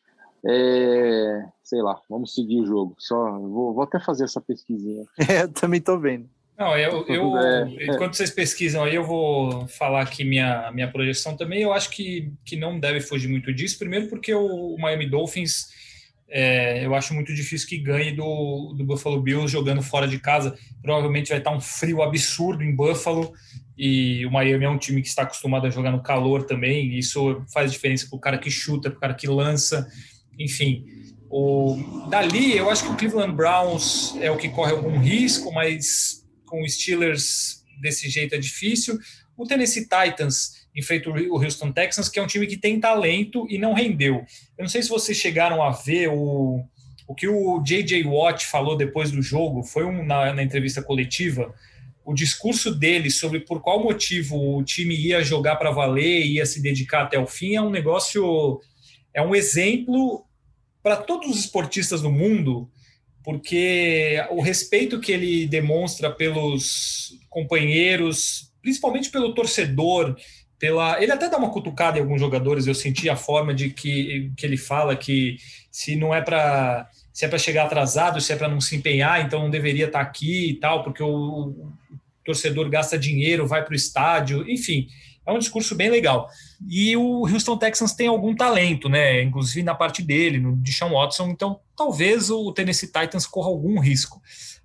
é, sei lá, vamos seguir o jogo. Só vou, vou até fazer essa pesquisinha. É, também tô vendo. Não, eu, eu é, enquanto vocês pesquisam aí, eu vou falar aqui minha, minha projeção também. Eu acho que, que não deve fugir muito disso. Primeiro, porque o, o Miami Dolphins, é, eu acho muito difícil que ganhe do, do Buffalo Bills jogando fora de casa. Provavelmente vai estar um frio absurdo em Buffalo. E o Miami é um time que está acostumado a jogar no calor também. isso faz diferença para o cara que chuta, para o cara que lança enfim, o, dali eu acho que o Cleveland Browns é o que corre algum risco, mas com os Steelers desse jeito é difícil. O Tennessee Titans enfrenta o Houston Texans, que é um time que tem talento e não rendeu. Eu não sei se vocês chegaram a ver o, o que o J.J. Watt falou depois do jogo, foi um, na, na entrevista coletiva, o discurso dele sobre por qual motivo o time ia jogar para valer, ia se dedicar até o fim, é um negócio é um exemplo para todos os esportistas do mundo, porque o respeito que ele demonstra pelos companheiros, principalmente pelo torcedor, pela. Ele até dá uma cutucada em alguns jogadores. Eu senti a forma de que, que ele fala que se não é para se é para chegar atrasado, se é para não se empenhar, então não deveria estar tá aqui e tal, porque o, o torcedor gasta dinheiro, vai para o estádio, enfim, é um discurso bem legal. E o Houston Texans tem algum talento, né? Inclusive na parte dele, no Deshaun Watson, então talvez o Tennessee Titans corra algum risco.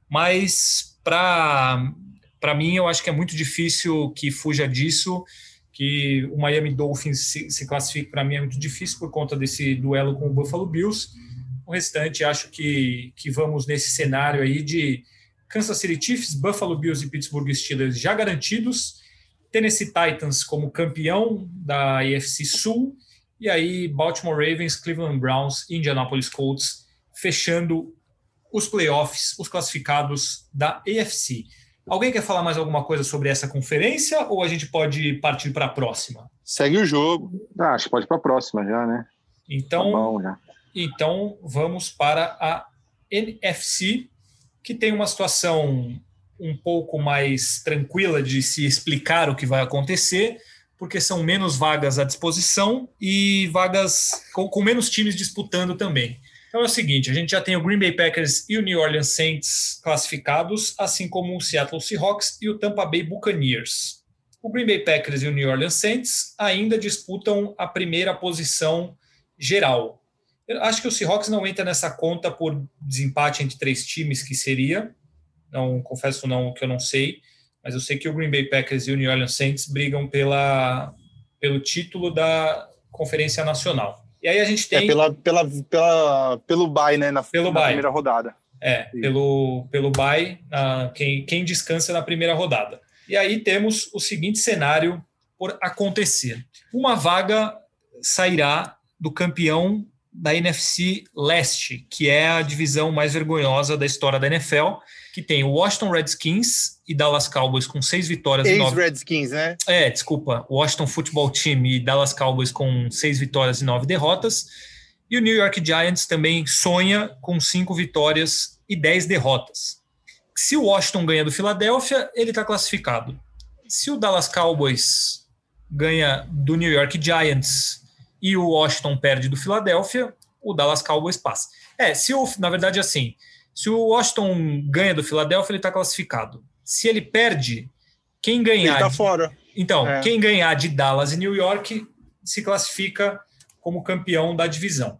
Mas para para mim, eu acho que é muito difícil que fuja disso que o Miami Dolphins se, se classifique para mim é muito difícil por conta desse duelo com o Buffalo Bills. O restante, acho que, que vamos nesse cenário aí de Kansas City Chiefs, Buffalo Bills e Pittsburgh Steelers já garantidos, Tennessee Titans como campeão da AFC Sul, e aí Baltimore Ravens, Cleveland Browns Indianapolis Colts fechando os playoffs, os classificados da AFC. Alguém quer falar mais alguma coisa sobre essa conferência ou a gente pode partir para a próxima? Segue o jogo. Ah, acho que pode para a próxima já, né? Então, tá bom, já. então vamos para a NFC, que tem uma situação um pouco mais tranquila de se explicar o que vai acontecer, porque são menos vagas à disposição e vagas com, com menos times disputando também. Então é o seguinte, a gente já tem o Green Bay Packers e o New Orleans Saints classificados, assim como o Seattle Seahawks e o Tampa Bay Buccaneers. O Green Bay Packers e o New Orleans Saints ainda disputam a primeira posição geral. Eu acho que o Seahawks não entra nessa conta por desempate entre três times, que seria. Não confesso não que eu não sei, mas eu sei que o Green Bay Packers e o New Orleans Saints brigam pela, pelo título da Conferência Nacional. E aí a gente tem. É pela, pela, pela, pelo bye, né? Na, pelo na bye. primeira rodada. É, pelo, pelo bye, uh, quem, quem descansa na primeira rodada. E aí temos o seguinte cenário por acontecer: uma vaga sairá do campeão da NFC Leste, que é a divisão mais vergonhosa da história da NFL, que tem o Washington Redskins e Dallas Cowboys com seis vitórias Ex e nove... Redskins, né? É, desculpa, Washington Football Team e Dallas Cowboys com seis vitórias e nove derrotas. E o New York Giants também sonha com cinco vitórias e dez derrotas. Se o Washington ganha do Philadelphia, ele está classificado. Se o Dallas Cowboys ganha do New York Giants e o Washington perde do Philadelphia, o Dallas Cowboys passa. É, se o, na verdade, assim, se o Washington ganha do Philadelphia, ele está classificado. Se ele perde, quem ganhar. Ele tá fora. Então, é. quem ganhar de Dallas e New York se classifica como campeão da divisão.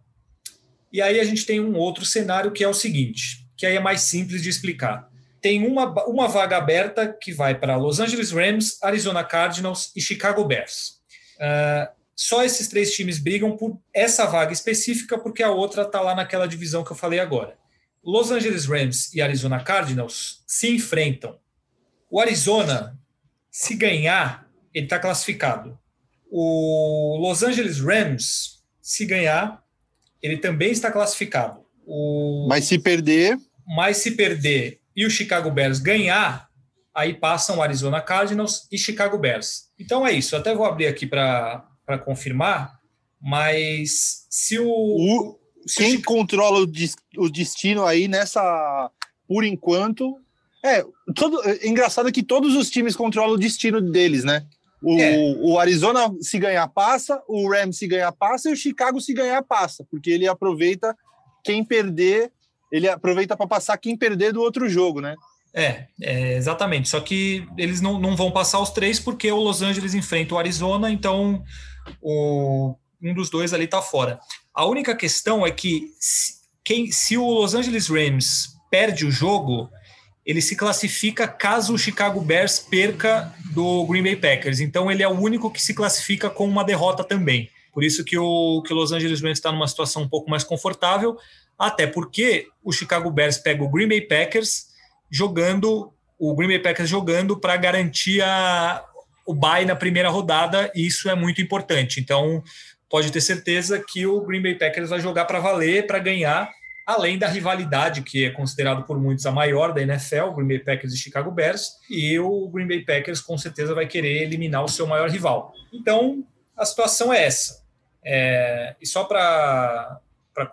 E aí a gente tem um outro cenário que é o seguinte, que aí é mais simples de explicar. Tem uma, uma vaga aberta que vai para Los Angeles Rams, Arizona Cardinals e Chicago Bears. Uh, só esses três times brigam por essa vaga específica, porque a outra está lá naquela divisão que eu falei agora. Los Angeles Rams e Arizona Cardinals se enfrentam. O Arizona, se ganhar, ele está classificado. O Los Angeles Rams, se ganhar, ele também está classificado. O... Mas se perder. Mas se perder e o Chicago Bears ganhar, aí passam o Arizona Cardinals e Chicago Bears. Então é isso. Eu até vou abrir aqui para confirmar, mas se o, o quem controla o, o, destino aí nessa, por enquanto, é, todo, é engraçado que todos os times controlam o destino deles, né? O, é. o Arizona se ganhar passa, o Rams se ganhar passa e o Chicago se ganhar passa, porque ele aproveita quem perder, ele aproveita para passar quem perder do outro jogo, né? É, é, exatamente. Só que eles não, não vão passar os três porque o Los Angeles enfrenta o Arizona, então o, um dos dois ali está fora. A única questão é que se, quem, se o Los Angeles Rams perde o jogo, ele se classifica caso o Chicago Bears perca do Green Bay Packers. Então ele é o único que se classifica com uma derrota também. Por isso que o, que o Los Angeles Rams está numa situação um pouco mais confortável, até porque o Chicago Bears pega o Green Bay Packers jogando, o Green Bay Packers jogando para garantir a, o bye na primeira rodada, e isso é muito importante. Então, pode ter certeza que o Green Bay Packers vai jogar para valer, para ganhar, além da rivalidade que é considerado por muitos a maior da NFL, Green Bay Packers e Chicago Bears, e o Green Bay Packers com certeza vai querer eliminar o seu maior rival. Então, a situação é essa. É, e só para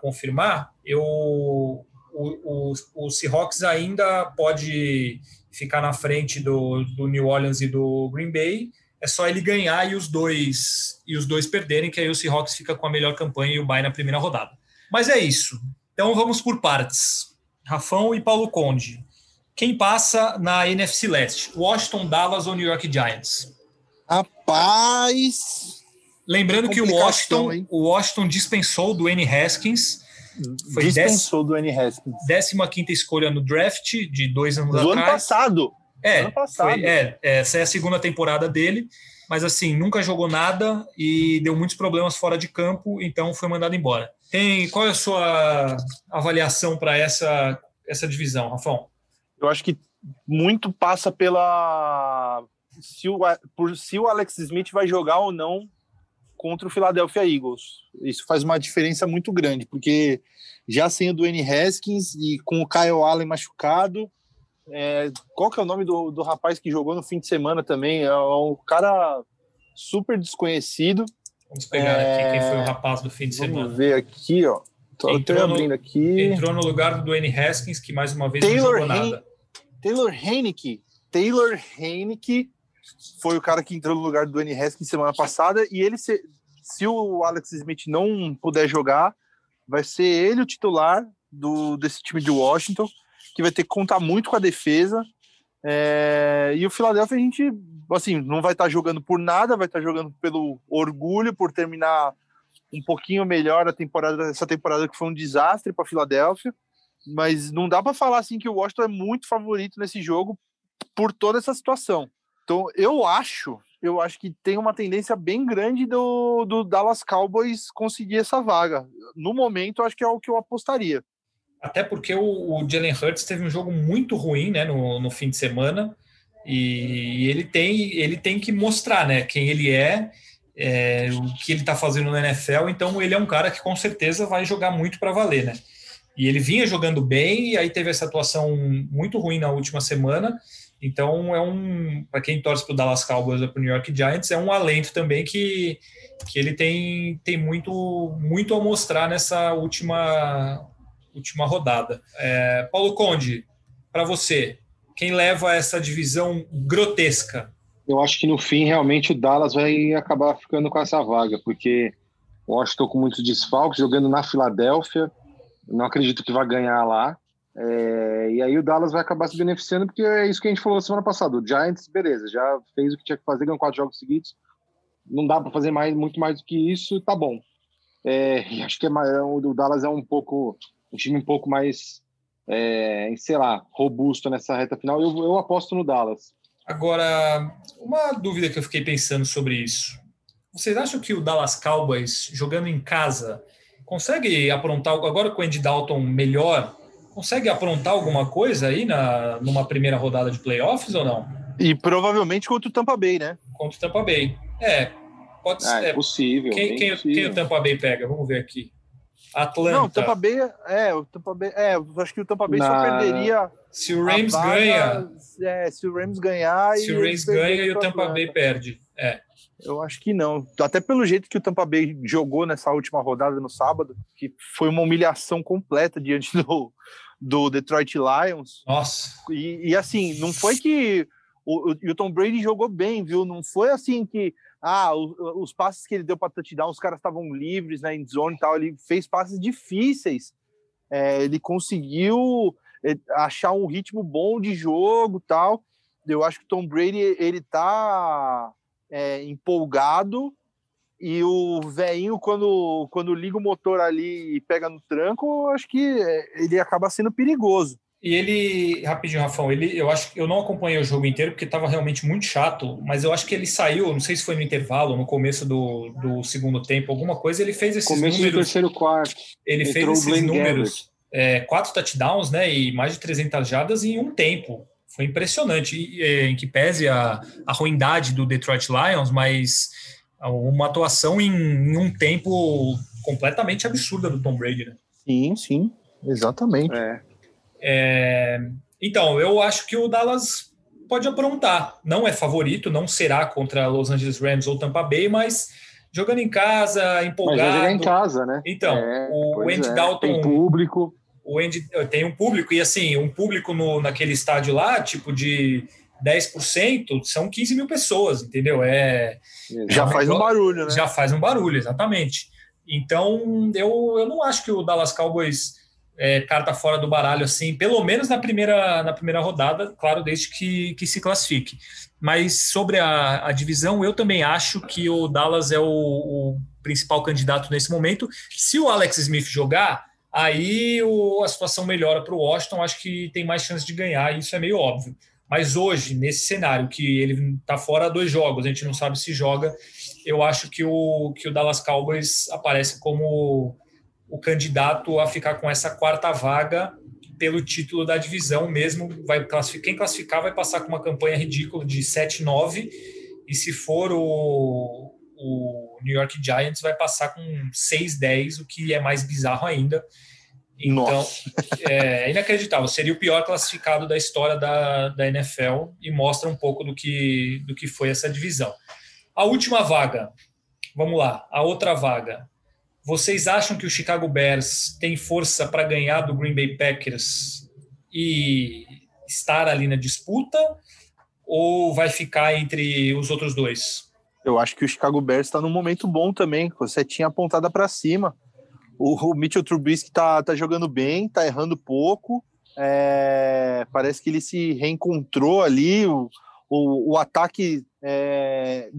confirmar, eu, o, o, o Seahawks ainda pode ficar na frente do, do New Orleans e do Green Bay, é só ele ganhar e os dois e os dois perderem, que aí o Seahawks fica com a melhor campanha e o Bay na primeira rodada. Mas é isso. Então vamos por partes. Rafão e Paulo Conde. Quem passa na NFC Leste? Washington, Dallas ou New York Giants? Rapaz. Lembrando que o Washington, o Washington dispensou do N. Haskins. Foi dispensou dec... do N. Haskins. 15 escolha no draft de dois anos do atrás. ano passado. É, ano passado. Foi, é, essa é a segunda temporada dele, mas assim, nunca jogou nada e deu muitos problemas fora de campo, então foi mandado embora. Tem, qual é a sua avaliação para essa, essa divisão, Rafão? Eu acho que muito passa pela se o, por se o Alex Smith vai jogar ou não contra o Philadelphia Eagles. Isso faz uma diferença muito grande, porque já sem o Dwayne Haskins e com o Kyle Allen machucado, é, qual que é o nome do, do rapaz que jogou no fim de semana também? É um cara super desconhecido. Vamos pegar é, aqui quem foi o rapaz do fim de vamos semana. Vamos ver aqui, ó. Tô, entrou abrindo no, aqui. Entrou no lugar do Dwayne Haskins, que mais uma vez Taylor não jogou nada. Taylor Heineke. Taylor Heineke foi o cara que entrou no lugar do Dwayne Haskins semana passada e ele se, se o Alex Smith não puder jogar, vai ser ele o titular do, desse time de Washington, que vai ter que contar muito com a defesa. É, e o Philadelphia a gente assim não vai estar tá jogando por nada, vai estar tá jogando pelo orgulho por terminar um pouquinho melhor a temporada essa temporada que foi um desastre para Filadélfia, mas não dá para falar assim que o Washington é muito favorito nesse jogo por toda essa situação. Então, eu acho, eu acho que tem uma tendência bem grande do, do Dallas Cowboys conseguir essa vaga. No momento, acho que é o que eu apostaria. Até porque o, o Jalen Hurts teve um jogo muito ruim, né, no, no fim de semana, e ele tem, ele tem que mostrar, né, quem ele é, é o que ele está fazendo na NFL. Então, ele é um cara que com certeza vai jogar muito para valer, né? E ele vinha jogando bem, e aí teve essa atuação muito ruim na última semana então é um para quem torce para o Dallas Cowboys ou para o New York Giants é um alento também que, que ele tem, tem muito muito a mostrar nessa última última rodada. É, Paulo Conde, para você, quem leva essa divisão grotesca? Eu acho que no fim realmente o Dallas vai acabar ficando com essa vaga, porque que estou com muitos desfalques jogando na Filadélfia. Não acredito que vai ganhar lá. É, e aí o Dallas vai acabar se beneficiando, porque é isso que a gente falou semana passada. O Giants, beleza, já fez o que tinha que fazer, ganhou quatro jogos seguidos. Não dá para fazer mais, muito mais do que isso, tá bom. É, acho que é, o Dallas é um pouco um time um pouco mais, é, sei lá, robusto nessa reta final. Eu, eu aposto no Dallas. Agora, uma dúvida que eu fiquei pensando sobre isso. Vocês acham que o Dallas Cowboys, jogando em casa, consegue aprontar, agora com o Andy Dalton melhor, consegue aprontar alguma coisa aí na, numa primeira rodada de playoffs ou não? E provavelmente contra o Tampa Bay, né? Contra o Tampa Bay. É, pode ah, ser. É possível. Quem, quem, possível. quem o Tampa Bay pega? Vamos ver aqui. Atlanta. Não, o Tampa Bay, é, o Tampa Bay, é, eu acho que o Tampa Bay Na... só perderia. Se o Rams vaga, ganha. É, se o Rams ganhar. Se o Rams ganha e o Tampa Bay perde. É. Eu acho que não. Até pelo jeito que o Tampa Bay jogou nessa última rodada no sábado, que foi uma humilhação completa diante do, do Detroit Lions. Nossa. E, e assim, não foi que o, o, o, Tom Brady jogou bem, viu? Não foi assim que ah, os, os passes que ele deu para touchdown, os caras estavam livres na endzone e tal. Ele fez passes difíceis. É, ele conseguiu é, achar um ritmo bom de jogo tal. Eu acho que o Tom Brady ele tá é, empolgado e o velhinho, quando, quando liga o motor ali e pega no tranco, acho que é, ele acaba sendo perigoso. E ele, rapidinho, Rafão, ele, eu acho que eu não acompanhei o jogo inteiro porque estava realmente muito chato, mas eu acho que ele saiu, não sei se foi no intervalo, no começo do, do segundo tempo, alguma coisa, ele fez esses começo números. do terceiro quarto. Ele fez esses números, é, quatro touchdowns, né, e mais de 300 jardas em um tempo. Foi impressionante, e, é, em que pese a, a ruindade do Detroit Lions, mas uma atuação em, em, um tempo completamente absurda do Tom Brady, né? Sim, sim, exatamente. É. É, então, eu acho que o Dallas pode aprontar. Não é favorito, não será contra Los Angeles Rams ou Tampa Bay, mas jogando em casa, empolgado. Mas jogar em casa, né? Então, é, o Andy é. Dalton. Tem público. O Andy, tem um público, e assim, um público no, naquele estádio lá, tipo de 10% são 15 mil pessoas, entendeu? É, já faz um barulho, né? Já faz um barulho, exatamente. Então, eu, eu não acho que o Dallas Cowboys é, carta fora do baralho, assim, pelo menos na primeira, na primeira rodada, claro, desde que, que se classifique. Mas sobre a, a divisão, eu também acho que o Dallas é o, o principal candidato nesse momento. Se o Alex Smith jogar, aí o, a situação melhora para o Washington, acho que tem mais chance de ganhar, isso é meio óbvio. Mas hoje, nesse cenário que ele está fora dois jogos, a gente não sabe se joga, eu acho que o, que o Dallas Cowboys aparece como candidato a ficar com essa quarta vaga pelo título da divisão mesmo. Vai classificar, quem classificar vai passar com uma campanha ridícula de 7-9, e se for o, o New York Giants, vai passar com 6-10, o que é mais bizarro ainda. Então, é inacreditável. Seria o pior classificado da história da, da NFL e mostra um pouco do que, do que foi essa divisão. A última vaga, vamos lá, a outra vaga. Vocês acham que o Chicago Bears tem força para ganhar do Green Bay Packers e estar ali na disputa? Ou vai ficar entre os outros dois? Eu acho que o Chicago Bears está num momento bom também, você tinha apontada para cima o, o Mitchell Trubisky tá, tá jogando bem, tá errando pouco. É, parece que ele se reencontrou ali. O, o, o ataque é,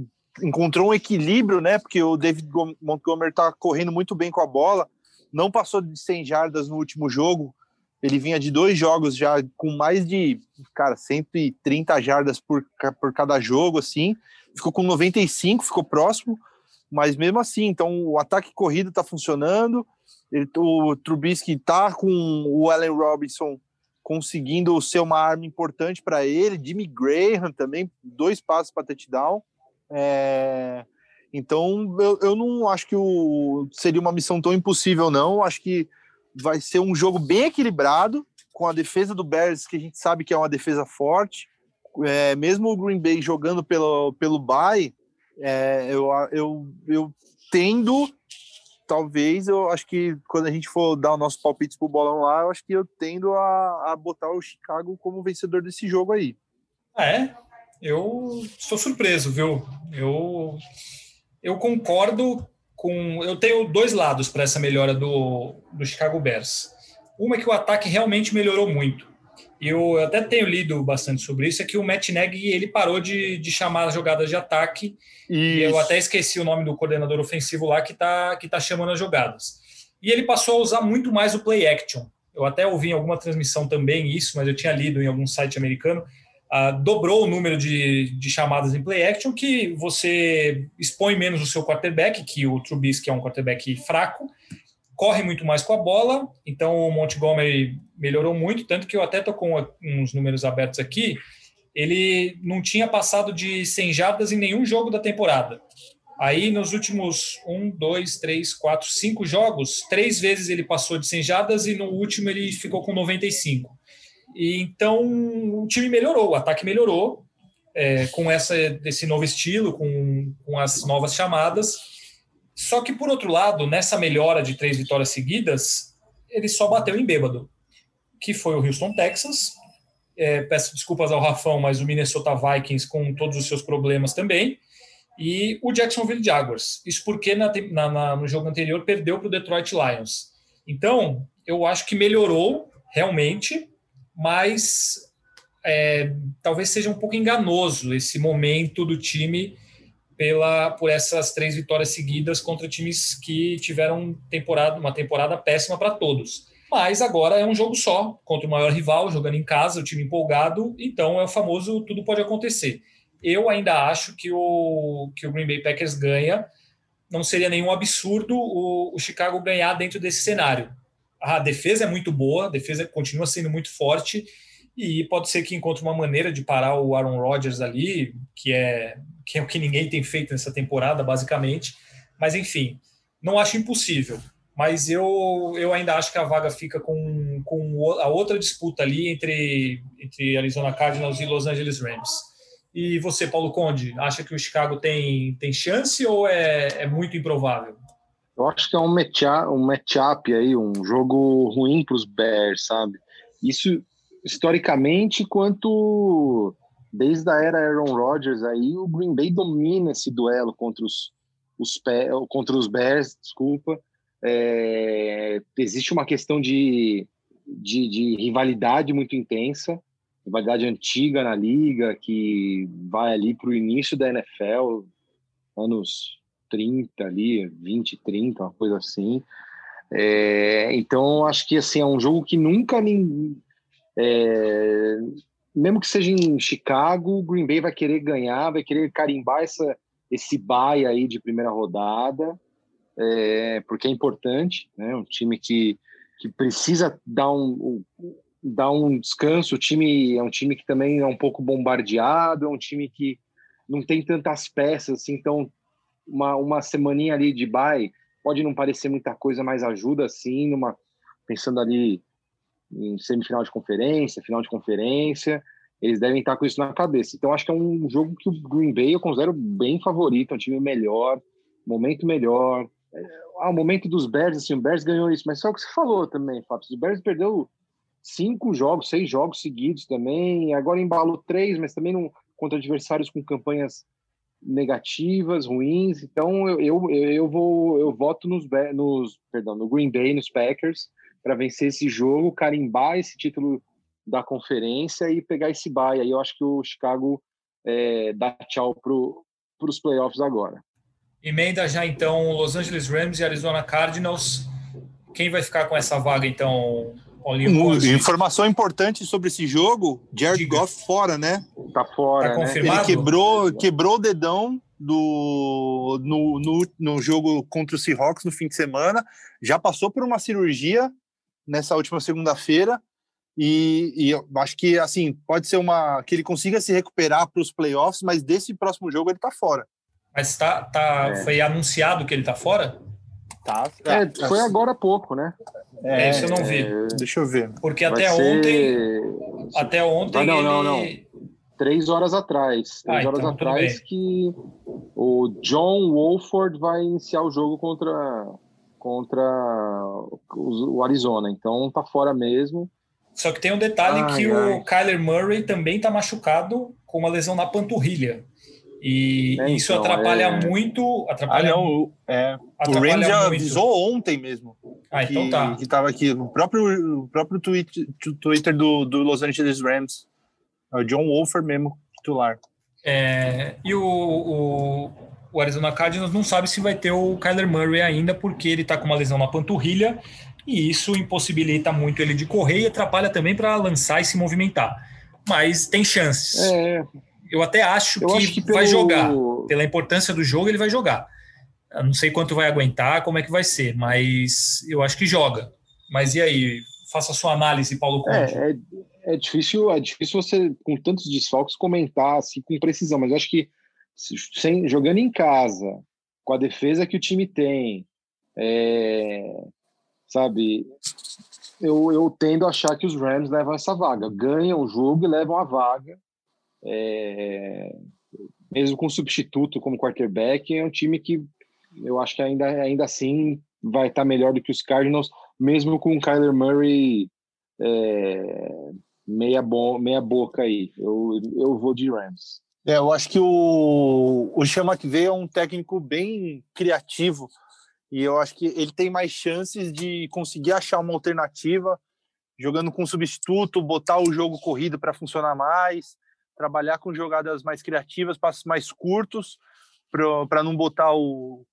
encontrou um equilíbrio, né? Porque o David Montgomery tá correndo muito bem com a bola. Não passou de 100 jardas no último jogo. Ele vinha de dois jogos já com mais de, cara, 130 jardas por, por cada jogo, assim. Ficou com 95, ficou próximo mas mesmo assim, então o ataque corrido está funcionando, ele, o Trubisky está com o Allen Robinson conseguindo ser uma arma importante para ele, Jimmy Graham também, dois passos para touchdown. É, então eu, eu não acho que o, seria uma missão tão impossível, não. Acho que vai ser um jogo bem equilibrado, com a defesa do Bears, que a gente sabe que é uma defesa forte. É, mesmo o Green Bay jogando pelo, pelo bye, é, eu, eu, eu tendo, talvez, eu acho que quando a gente for dar o nosso palpite pro bolão lá, eu acho que eu tendo a, a botar o Chicago como vencedor desse jogo aí. É, eu sou surpreso, viu? Eu, eu concordo com. Eu tenho dois lados para essa melhora do, do Chicago Bears. Uma é que o ataque realmente melhorou muito eu até tenho lido bastante sobre isso, é que o Matt Nagy ele parou de, de chamar as jogadas de ataque, isso. e eu até esqueci o nome do coordenador ofensivo lá que está que tá chamando as jogadas. E ele passou a usar muito mais o play action. Eu até ouvi em alguma transmissão também isso, mas eu tinha lido em algum site americano, uh, dobrou o número de, de chamadas em play action, que você expõe menos o seu quarterback, que o Trubisky é um quarterback fraco, corre muito mais com a bola, então o Montgomery melhorou muito, tanto que eu até tô com uns números abertos aqui, ele não tinha passado de 100 jardas em nenhum jogo da temporada. Aí, nos últimos um, dois, três, quatro, cinco jogos, três vezes ele passou de 100 jardas e no último ele ficou com 95. E, então, o time melhorou, o ataque melhorou é, com essa, esse novo estilo, com, com as novas chamadas. Só que, por outro lado, nessa melhora de três vitórias seguidas, ele só bateu em bêbado, que foi o Houston Texans. É, peço desculpas ao Rafão, mas o Minnesota Vikings com todos os seus problemas também. E o Jacksonville Jaguars. Isso porque na, na, no jogo anterior perdeu para o Detroit Lions. Então, eu acho que melhorou realmente, mas é, talvez seja um pouco enganoso esse momento do time pela por essas três vitórias seguidas contra times que tiveram temporada, uma temporada péssima para todos. Mas agora é um jogo só, contra o maior rival, jogando em casa, o time empolgado, então é o famoso tudo pode acontecer. Eu ainda acho que o, que o Green Bay Packers ganha. Não seria nenhum absurdo o, o Chicago ganhar dentro desse cenário. A defesa é muito boa, a defesa continua sendo muito forte, e pode ser que encontre uma maneira de parar o Aaron Rodgers ali, que é que é o que ninguém tem feito nessa temporada, basicamente. Mas, enfim, não acho impossível. Mas eu, eu ainda acho que a vaga fica com, com a outra disputa ali entre, entre Arizona Cardinals e Los Angeles Rams. E você, Paulo Conde, acha que o Chicago tem, tem chance ou é, é muito improvável? Eu acho que é um matchup, um aí, um jogo ruim para os Bears, sabe? Isso historicamente quanto desde a era Aaron Rodgers aí, o Green Bay domina esse duelo contra os, os, contra os Bears, desculpa. É, existe uma questão de, de, de, rivalidade muito intensa, rivalidade antiga na liga, que vai ali para o início da NFL, anos 30 ali, 20, 30, uma coisa assim. É, então, acho que assim, é um jogo que nunca. É, mesmo que seja em Chicago, o Green Bay vai querer ganhar, vai querer carimbar essa, esse bye aí de primeira rodada, é, porque é importante, né? Um time que, que precisa dar um, dar um descanso. O time é um time que também é um pouco bombardeado, é um time que não tem tantas peças, assim, então uma, uma semaninha ali de bye pode não parecer muita coisa, mas ajuda assim, numa, pensando ali em semifinal de conferência, final de conferência, eles devem estar com isso na cabeça. Então acho que é um jogo que o Green Bay eu considero bem favorito, é um time melhor, momento melhor. É, ah, o momento dos Bears, assim, o Bears ganhou isso, mas só o que você falou também, Fábio. O Bears perdeu cinco jogos, seis jogos seguidos também, agora embalou três, mas também não, contra adversários com campanhas negativas, ruins. Então eu, eu, eu vou eu voto nos, nos perdão, no Green Bay, nos Packers para vencer esse jogo, carimbar esse título da conferência e pegar esse bye. Aí eu acho que o Chicago é, dá tchau para os playoffs agora. Emenda já então Los Angeles Rams e Arizona Cardinals. Quem vai ficar com essa vaga então? Informação importante sobre esse jogo: Jared Diga. Goff fora, né? Tá fora. Tá né? Ele quebrou, quebrou o dedão do, no, no, no jogo contra o Seahawks no fim de semana. Já passou por uma cirurgia nessa última segunda-feira. E, e, eu acho que assim pode ser uma que ele consiga se recuperar para os playoffs, mas desse próximo jogo ele está fora. Mas tá, tá, é. foi anunciado que ele está fora? Tá. É, foi agora há pouco, né? É, isso eu não vi. É, deixa eu ver. Porque até ser... ontem, até ontem ah, não, ele... não, não, Três horas atrás. Três ah, horas então, atrás que o John Wolford vai iniciar o jogo contra contra o Arizona. Então tá fora mesmo. Só que tem um detalhe ai, que ai. o Kyler Murray também tá machucado com uma lesão na panturrilha. E é, isso então, atrapalha é... muito. Atrapalha, ah, não, é, atrapalha o Rams já avisou ontem mesmo. Ah, então que, então tá. Que tava aqui no próprio, o próprio tweet, Twitter do, do Los Angeles Rams. É o John Wolfer mesmo, titular. É, e o, o, o, Arizona Cardinals não sabe se vai ter o Kyler Murray ainda, porque ele tá com uma lesão na panturrilha e isso impossibilita muito ele de correr e atrapalha também para lançar e se movimentar. Mas tem chances. É. Eu até acho Eu que, acho que pelo... vai jogar. Pela importância do jogo, ele vai jogar. Eu não sei quanto vai aguentar, como é que vai ser, mas eu acho que joga. Mas e aí? Faça a sua análise, Paulo Conte. É, é, é difícil, é difícil você, com tantos desfalques, comentar assim com precisão, mas eu acho que sem, jogando em casa, com a defesa que o time tem, é, sabe? Eu, eu tendo a achar que os Rams levam essa vaga, ganham o jogo e levam a vaga. É, mesmo com substituto como quarterback, é um time que eu acho que ainda, ainda assim vai estar melhor do que os Cardinals, mesmo com o Kyler Murray é, meia, bo meia boca aí. Eu, eu vou de Rams. É, eu acho que o, o que veio é um técnico bem criativo e eu acho que ele tem mais chances de conseguir achar uma alternativa, jogando com substituto, botar o jogo corrido para mais, trabalhar com jogadas mais criativas, passos mais curtos, para não botar o,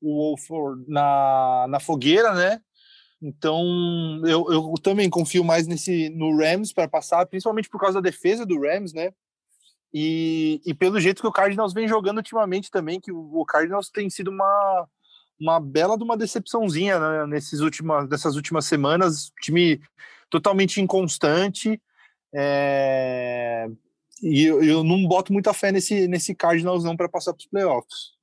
o Wolford na, na fogueira, né? Então, eu, eu também confio mais nesse no Rams para passar, principalmente por causa da defesa do Rams, né? E, e pelo jeito que o Cardinals vem jogando ultimamente também, que o, Cardinals tem sido uma, uma bela de uma decepçãozinha né, nesses últimas, dessas últimas semanas. Time totalmente inconstante. É... E eu, eu, não boto muita fé nesse, nesse Cardinals não para passar para os playoffs.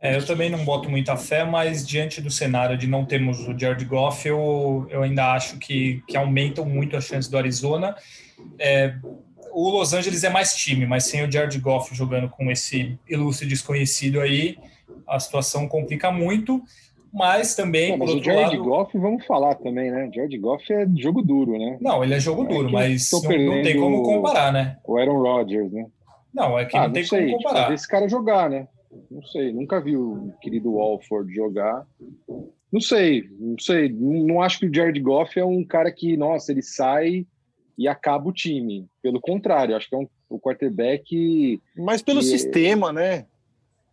É, eu também não boto muita fé, mas diante do cenário de não termos o Jared Goff, eu, eu ainda acho que, que aumentam muito as chances do Arizona. É, o Los Angeles é mais time, mas sem o Jared Goff jogando com esse ilustre desconhecido aí, a situação complica muito, mas também, não, mas por outro o Jared lado... Goff, vamos falar também, né? Jared Goff é jogo duro, né? Não, ele é jogo é duro, mas não, não, tem como comparar, né? O Aaron Rodgers, né? Não, é que ah, não, não tem sei, como comparar. Tipo, esse cara jogar, né? Não sei, nunca vi o querido Walford jogar. Não sei, não sei. Não, não acho que o Jared Goff é um cara que, nossa, ele sai e acaba o time. Pelo contrário, acho que é um, um quarterback. Mas pelo que, sistema, né?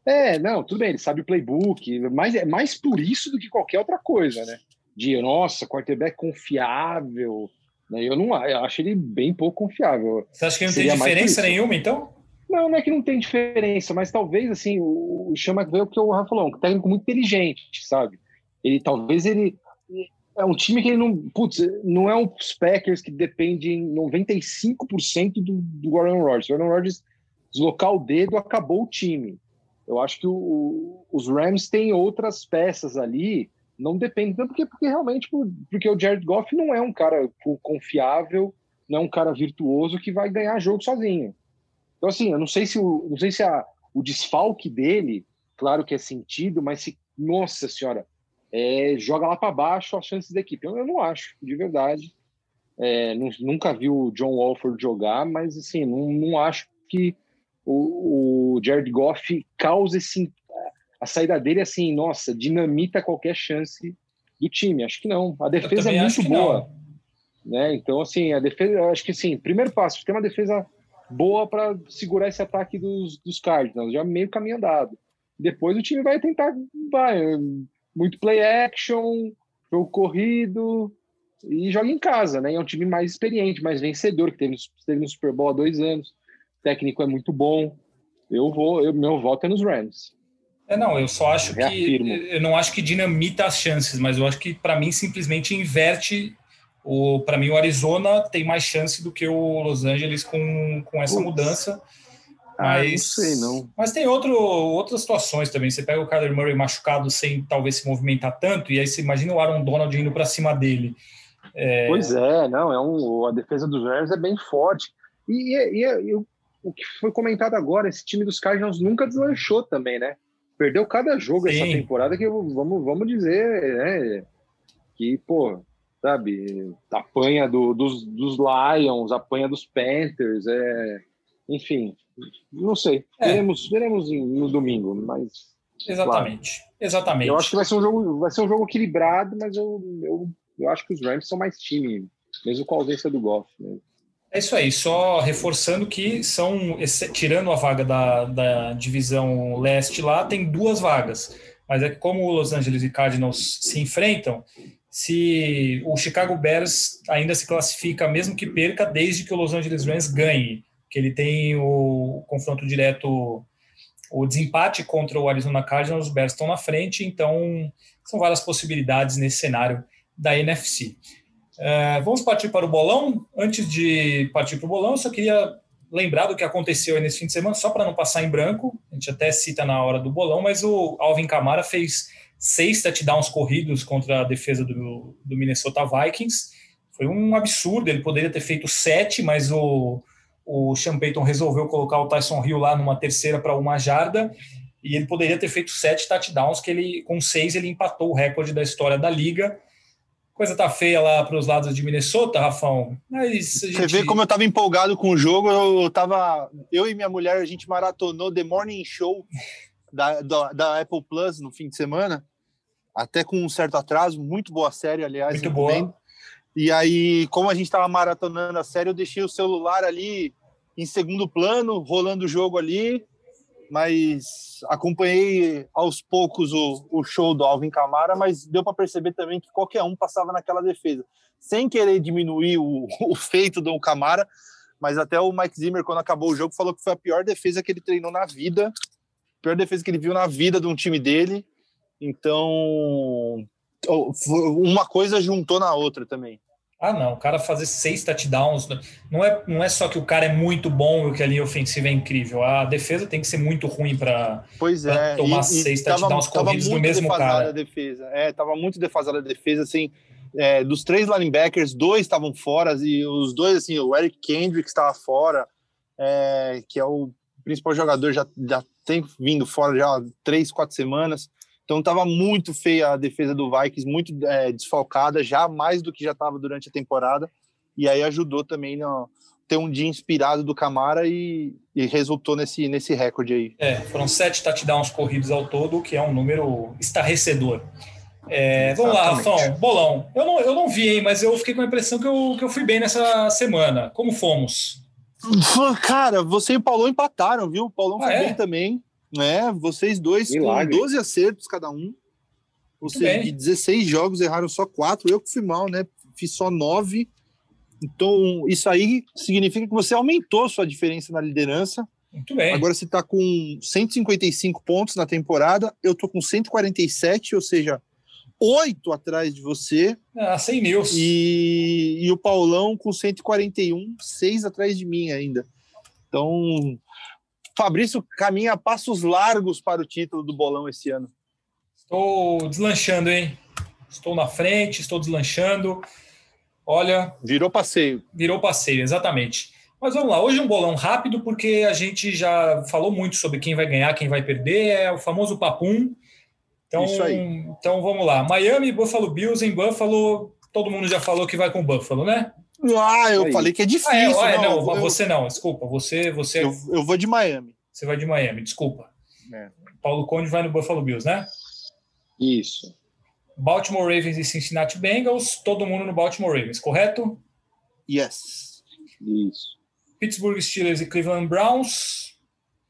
É, não, tudo bem, ele sabe o playbook, mas é mais por isso do que qualquer outra coisa, né? De, nossa, quarterback confiável. Né? Eu não eu acho ele bem pouco confiável. Você acha que não Seria tem diferença nenhuma, então? Não, não é que não tem diferença, mas talvez, assim, o, o Chama o que o Rafa falou, um técnico muito inteligente, sabe? Ele talvez ele é um time que ele não, putz, não é um Packers que depende em 95% do, do Aaron Rodgers. O Aaron Rodgers deslocar o dedo acabou o time. Eu acho que o, os Rams têm outras peças ali, não depende tanto porque, porque realmente porque o Jared Goff não é um cara confiável, não é um cara virtuoso que vai ganhar jogo sozinho. Então assim, eu não sei se o, não sei se a, o desfalque dele, claro que é sentido, mas se nossa senhora, é, joga lá para baixo as chances da equipe. Eu, eu não acho, de verdade. É, nunca vi o John Walford jogar, mas assim, não, não acho que o, o Jared Goff causa esse. A saída dele, assim, nossa, dinamita qualquer chance do time. Acho que não. A defesa é muito boa. Né? Então, assim, a defesa, acho que sim, primeiro passo, tem uma defesa boa para segurar esse ataque dos, dos Cardinals, já meio caminho andado. Depois o time vai tentar, vai, muito play action, jogo corrido e joga em casa, né? É um time mais experiente, mais vencedor, que teve, teve no Super Bowl há dois anos. Técnico é muito bom. Eu vou, eu, meu voto é nos Rams. É, não, eu só acho Reafirmo. que eu não acho que dinamita as chances, mas eu acho que para mim simplesmente inverte o para mim o Arizona tem mais chance do que o Los Angeles com, com essa mudança. Mas, ah, não sei, não. Mas tem outro, outras situações também. Você pega o Kyler Murray machucado sem talvez se movimentar tanto, e aí você imagina o Aaron Donald indo para cima dele. É... Pois é, não, é um, a defesa dos Rams é bem forte. E, e, e, o, o que foi comentado agora, esse time dos Cardinals nunca deslanchou também, né? Perdeu cada jogo Sim. essa temporada que vamos, vamos dizer, né? Que, pô, sabe, apanha do, dos, dos Lions, apanha dos Panthers, é, enfim, não sei. É. Veremos, veremos no domingo, mas. Exatamente. Claro. Exatamente. Eu acho que vai ser um jogo, vai ser um jogo equilibrado, mas eu, eu, eu acho que os Rams são mais time, mesmo com a ausência do Goff. Né? É isso aí, só reforçando que são, tirando a vaga da, da divisão leste lá, tem duas vagas. Mas é que como o Los Angeles e Cardinals se enfrentam, se o Chicago Bears ainda se classifica, mesmo que perca, desde que o Los Angeles Rams ganhe que ele tem o confronto direto, o desempate contra o Arizona Cardinals, os Bears estão na frente, então são várias possibilidades nesse cenário da NFC. Uh, vamos partir para o bolão. Antes de partir para o bolão, eu só queria lembrar do que aconteceu nesse fim de semana, só para não passar em branco. A gente até cita na hora do bolão, mas o Alvin Kamara fez seis touchdowns corridos contra a defesa do, do Minnesota Vikings. Foi um absurdo, ele poderia ter feito sete, mas o, o Sean Payton resolveu colocar o Tyson Hill lá numa terceira para uma jarda e ele poderia ter feito sete touchdowns, que ele com seis ele empatou o recorde da história da liga. Coisa tá feia lá para os lados de Minnesota, Rafão. Mas gente... Você vê como eu estava empolgado com o jogo. Eu tava, eu e minha mulher a gente maratonou The Morning Show da, da, da Apple Plus no fim de semana, até com um certo atraso. Muito boa série, aliás. Muito boa. E aí, como a gente estava maratonando a série, eu deixei o celular ali em segundo plano, rolando o jogo ali, mas acompanhei aos poucos o, o show do Alvin Camara, mas deu para perceber também que qualquer um passava naquela defesa, sem querer diminuir o, o feito do Camara, mas até o Mike Zimmer, quando acabou o jogo, falou que foi a pior defesa que ele treinou na vida, pior defesa que ele viu na vida de um time dele. Então, uma coisa juntou na outra também. Ah, não, o cara fazer seis touchdowns, não é, não é só que o cara é muito bom e que a linha ofensiva é incrível, a defesa tem que ser muito ruim para é. tomar e, seis e touchdowns tava, corridos tava do mesmo cara. A defesa. É, tava muito defasada a defesa, assim, é, dos três linebackers, dois estavam fora, e os dois, assim, o Eric Kendrick estava fora, é, que é o principal jogador, já, já tem vindo fora já há três, quatro semanas, então estava muito feia a defesa do Vikings, muito é, desfalcada, já mais do que já estava durante a temporada. E aí ajudou também no ter um dia inspirado do Camara e, e resultou nesse, nesse recorde aí. É, foram sete touchdowns corridos ao todo, que é um número estarrecedor. É, vamos lá, Rafão, bolão. Eu não, eu não vi, hein, mas eu fiquei com a impressão que eu, que eu fui bem nessa semana. Como fomos? Cara, você e o Paulão empataram, viu? O Paulão ah, foi é? bem também. Né? Vocês dois Milagre. com 12 acertos cada um. Ou Muito seja, bem. de 16 jogos erraram só quatro. Eu que fui mal, né? Fiz só nove. Então, isso aí significa que você aumentou sua diferença na liderança. Muito bem. Agora você está com 155 pontos na temporada. Eu tô com 147, ou seja, oito atrás de você. Ah, 100 mil. E, e o Paulão com 141, seis atrás de mim ainda. Então, Fabrício caminha a passos largos para o título do bolão esse ano. Estou deslanchando, hein? Estou na frente, estou deslanchando. Olha. Virou passeio. Virou passeio, exatamente. Mas vamos lá, hoje é um bolão rápido, porque a gente já falou muito sobre quem vai ganhar, quem vai perder, é o famoso papum. Então, Isso aí. então vamos lá. Miami, Buffalo Bills em Buffalo. Todo mundo já falou que vai com Buffalo, né? Ah, eu aí. falei que é difícil. Ah, é, não, não eu, você não, desculpa. Você, você. Eu, eu, vou de Miami. Você vai de Miami, desculpa. É. Paulo Conde vai no Buffalo Bills, né? Isso. Baltimore Ravens e Cincinnati Bengals, todo mundo no Baltimore Ravens, correto? Yes. Isso. Pittsburgh Steelers e Cleveland Browns.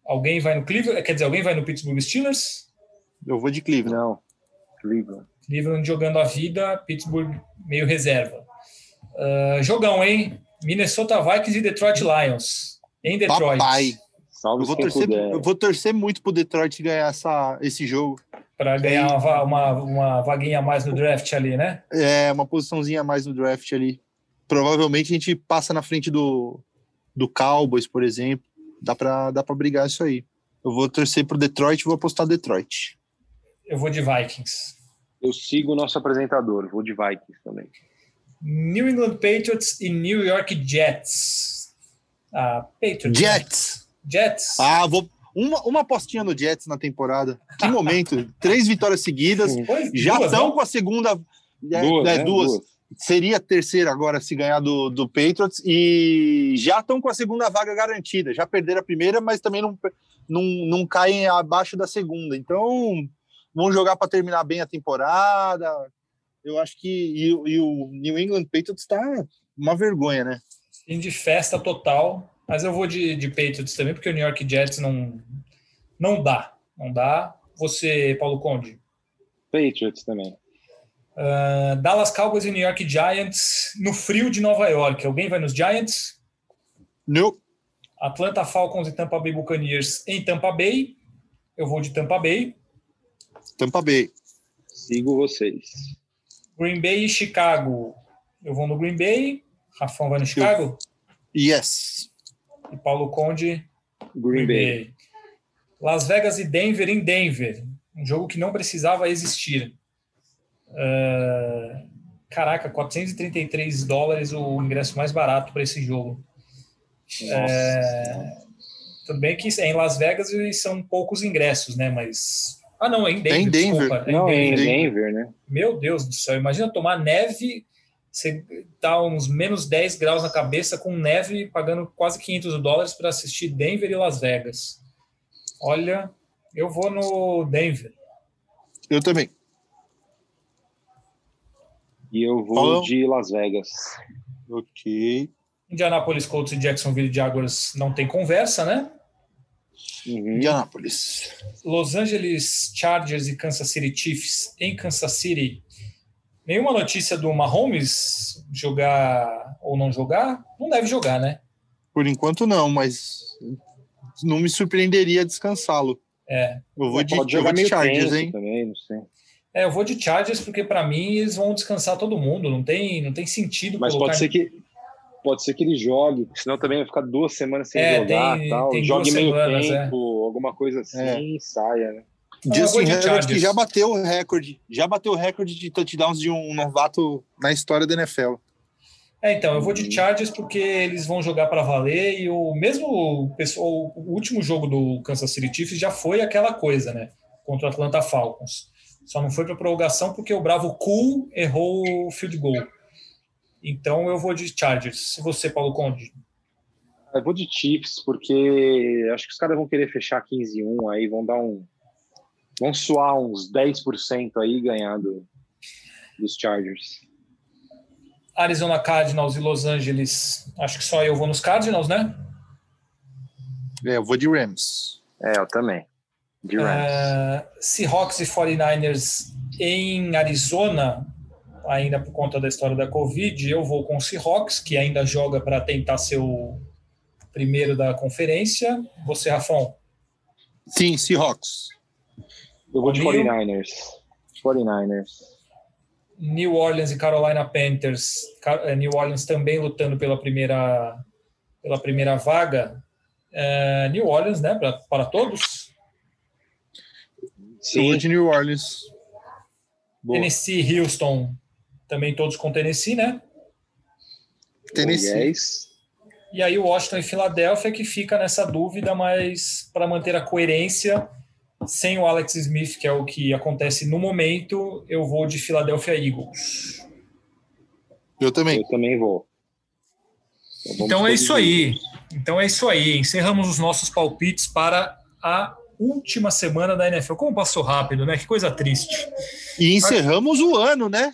Alguém vai no Cleveland? Quer dizer, alguém vai no Pittsburgh Steelers? Eu vou de Cleveland. Não, Cleveland. Cleveland jogando a vida, Pittsburgh meio reserva. Uh, jogão, hein? Minnesota Vikings e Detroit Lions. Em Detroit. Papai. Salve eu, vou torcer, eu vou torcer muito pro Detroit ganhar essa, esse jogo. Para ganhar uma, uma, uma vaguinha a mais no draft ali, né? É, uma posiçãozinha a mais no draft ali. Provavelmente a gente passa na frente do, do Cowboys, por exemplo. Dá para dá pra brigar isso aí. Eu vou torcer pro Detroit e vou apostar Detroit. Eu vou de Vikings. Eu sigo o nosso apresentador, vou de Vikings também. New England Patriots e New York Jets. Ah, Patriots. Jets. Jets. Ah, vou. Uma, uma apostinha no Jets na temporada. Que momento. Três vitórias seguidas. Pois, já estão com a segunda. É, duas, é, né? duas. duas. Seria a terceira agora se ganhar do, do Patriots. E já estão com a segunda vaga garantida. Já perderam a primeira, mas também não, não, não caem abaixo da segunda. Então, vão jogar para terminar bem a temporada. Eu acho que. E, e o New England Patriots está uma vergonha, né? Fim de festa total, mas eu vou de, de Patriots também, porque o New York Jets não, não dá. Não dá. Você, Paulo Conde? Patriots também. Uh, Dallas Cowboys e New York Giants no frio de Nova York. Alguém vai nos Giants? Não. Atlanta Falcons e Tampa Bay Buccaneers em Tampa Bay. Eu vou de Tampa Bay. Tampa Bay. Sigo vocês. Green Bay e Chicago. Eu vou no Green Bay. Rafão vai no Chicago? Yes. E Paulo Conde? Green, Green Bay. Bay. Las Vegas e Denver em Denver. Um jogo que não precisava existir. Uh, caraca, 433 dólares o ingresso mais barato para esse jogo. É, tudo bem que é em Las Vegas e são poucos ingressos, né? Mas. Ah, não, é em Denver. É em Denver. Desculpa, é não, é em Denver. Denver, né? Meu Deus do céu, imagina tomar neve, você tá uns menos 10 graus na cabeça com neve, pagando quase 500 dólares para assistir Denver e Las Vegas. Olha, eu vou no Denver. Eu também. E eu vou de Las Vegas. Ok. Indianapolis Colts e Jacksonville Jaguars não tem conversa, né? Uhum. Indianapolis. Los Angeles Chargers e Kansas City Chiefs em Kansas City. Nenhuma notícia do Mahomes jogar ou não jogar? Não deve jogar, né? Por enquanto não, mas não me surpreenderia descansá-lo. É. Eu vou de, eu vou de Chargers, hein? Também, não sei. É, eu vou de Chargers porque para mim eles vão descansar todo mundo. Não tem, não tem sentido. Mas pode ser que pode ser que ele jogue, senão também vai ficar duas semanas sem é, jogar, tem, tal. Tem jogue meio semanas, tempo, é. alguma coisa assim, é. saia, né? Justin Herbert que já bateu o recorde, já bateu o recorde de touchdowns de um novato na história da NFL. É, então, eu vou de Chargers porque eles vão jogar para valer e o mesmo pessoal, o último jogo do Kansas City Chiefs já foi aquela coisa, né? Contra o Atlanta Falcons. Só não foi para prorrogação porque o Bravo Cool errou o field goal. Então eu vou de Chargers. E você, Paulo Conde? Eu vou de Chiefs, porque acho que os caras vão querer fechar 15-1 aí, vão dar um. Vão suar uns 10% aí e ganhar do, dos Chargers. Arizona Cardinals e Los Angeles. Acho que só eu vou nos Cardinals, né? É, eu vou de Rams. É, eu também. De Rams. Uh, Seahawks e 49ers em Arizona, ainda por conta da história da Covid, eu vou com o Seahawks, que ainda joga para tentar ser o primeiro da conferência. Você, Rafão? Sim, Seahawks. Eu vou de 49ers. 49ers. New Orleans e Carolina Panthers. Eh, New Orleans também lutando pela primeira, pela primeira vaga. Uh, New Orleans, né? Pra, para todos? Sim. de New Orleans. Boa. Tennessee, Houston. Também todos com Tennessee, né? Tennessee. Oh, yes. E aí Washington e Filadélfia que fica nessa dúvida, mas para manter a coerência, sem o Alex Smith, que é o que acontece no momento, eu vou de Philadelphia Eagles. Eu também. Eu também vou. Então, então é isso aí. Então é isso aí. Encerramos os nossos palpites para a última semana da NFL. Como passou rápido, né? Que coisa triste. E encerramos o ano, né?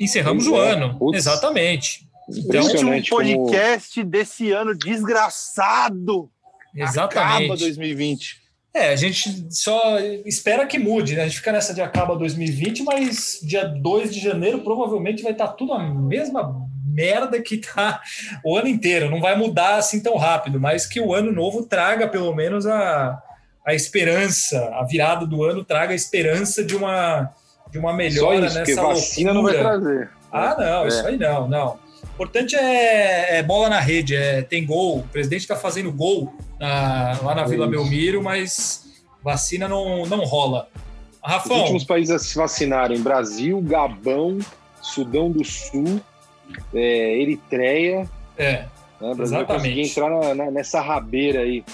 Encerramos o é. ano, Putz. exatamente. Então, último podcast como... desse ano desgraçado. Exatamente. Acaba 2020. É, a gente só espera que mude, né? A gente fica nessa de acaba 2020, mas dia 2 de janeiro provavelmente vai estar tá tudo a mesma merda que tá o ano inteiro. Não vai mudar assim tão rápido, mas que o ano novo traga pelo menos a, a esperança, a virada do ano traga a esperança de uma, de uma melhora isso, nessa vacina loucura. não vai trazer. Ah, não, é. isso aí não, não. O importante é, é, bola na rede, é, tem gol. O presidente está fazendo gol na, lá na Vila Belmiro, mas vacina não, não rola. Rafão, Os últimos países a se vacinarem: Brasil, Gabão, Sudão do Sul, é, Eritreia. É. Né? Exatamente. entrar na, na, nessa rabeira aí.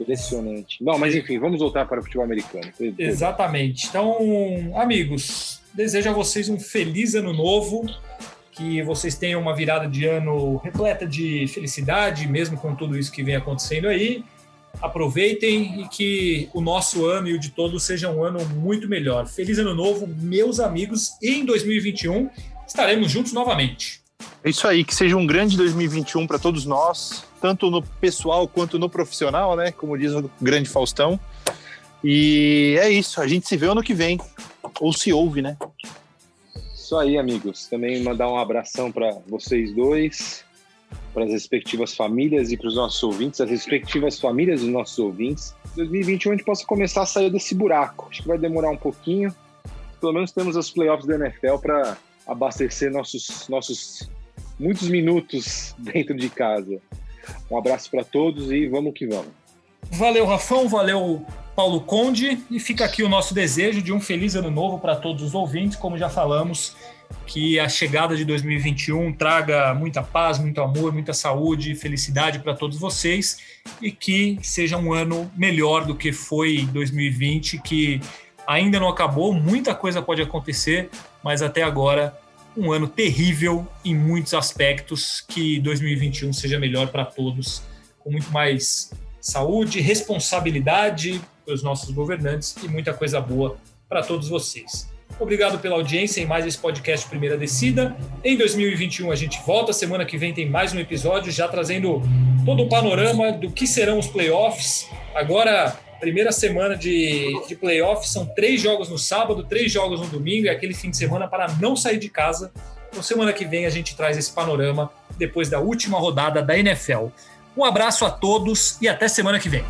Impressionante. Não, mas enfim, vamos voltar para o futebol americano. Exatamente. Então, amigos, desejo a vocês um feliz ano novo que vocês tenham uma virada de ano repleta de felicidade, mesmo com tudo isso que vem acontecendo aí. Aproveitem e que o nosso ano e o de todos seja um ano muito melhor. Feliz ano novo, meus amigos, e em 2021 estaremos juntos novamente. É isso aí, que seja um grande 2021 para todos nós, tanto no pessoal quanto no profissional, né? Como diz o grande Faustão. E é isso, a gente se vê ano que vem, ou se ouve, né? Isso aí, amigos. Também mandar um abração para vocês dois, para as respectivas famílias e para os nossos ouvintes, as respectivas famílias dos nossos ouvintes. 2021 a gente possa começar a sair desse buraco. Acho que vai demorar um pouquinho. Pelo menos temos os playoffs da NFL para abastecer nossos, nossos muitos minutos dentro de casa. Um abraço para todos e vamos que vamos. Valeu, Rafão, valeu, Paulo Conde, e fica aqui o nosso desejo de um feliz ano novo para todos os ouvintes, como já falamos, que a chegada de 2021 traga muita paz, muito amor, muita saúde, felicidade para todos vocês e que seja um ano melhor do que foi 2020, que ainda não acabou, muita coisa pode acontecer, mas até agora um ano terrível em muitos aspectos, que 2021 seja melhor para todos, com muito mais saúde, responsabilidade para os nossos governantes e muita coisa boa para todos vocês. Obrigado pela audiência em mais esse podcast Primeira Descida. Em 2021 a gente volta, semana que vem tem mais um episódio, já trazendo todo o panorama do que serão os playoffs. Agora, primeira semana de, de playoffs, são três jogos no sábado, três jogos no domingo, é aquele fim de semana para não sair de casa. Então, semana que vem a gente traz esse panorama depois da última rodada da NFL. Um abraço a todos e até semana que vem.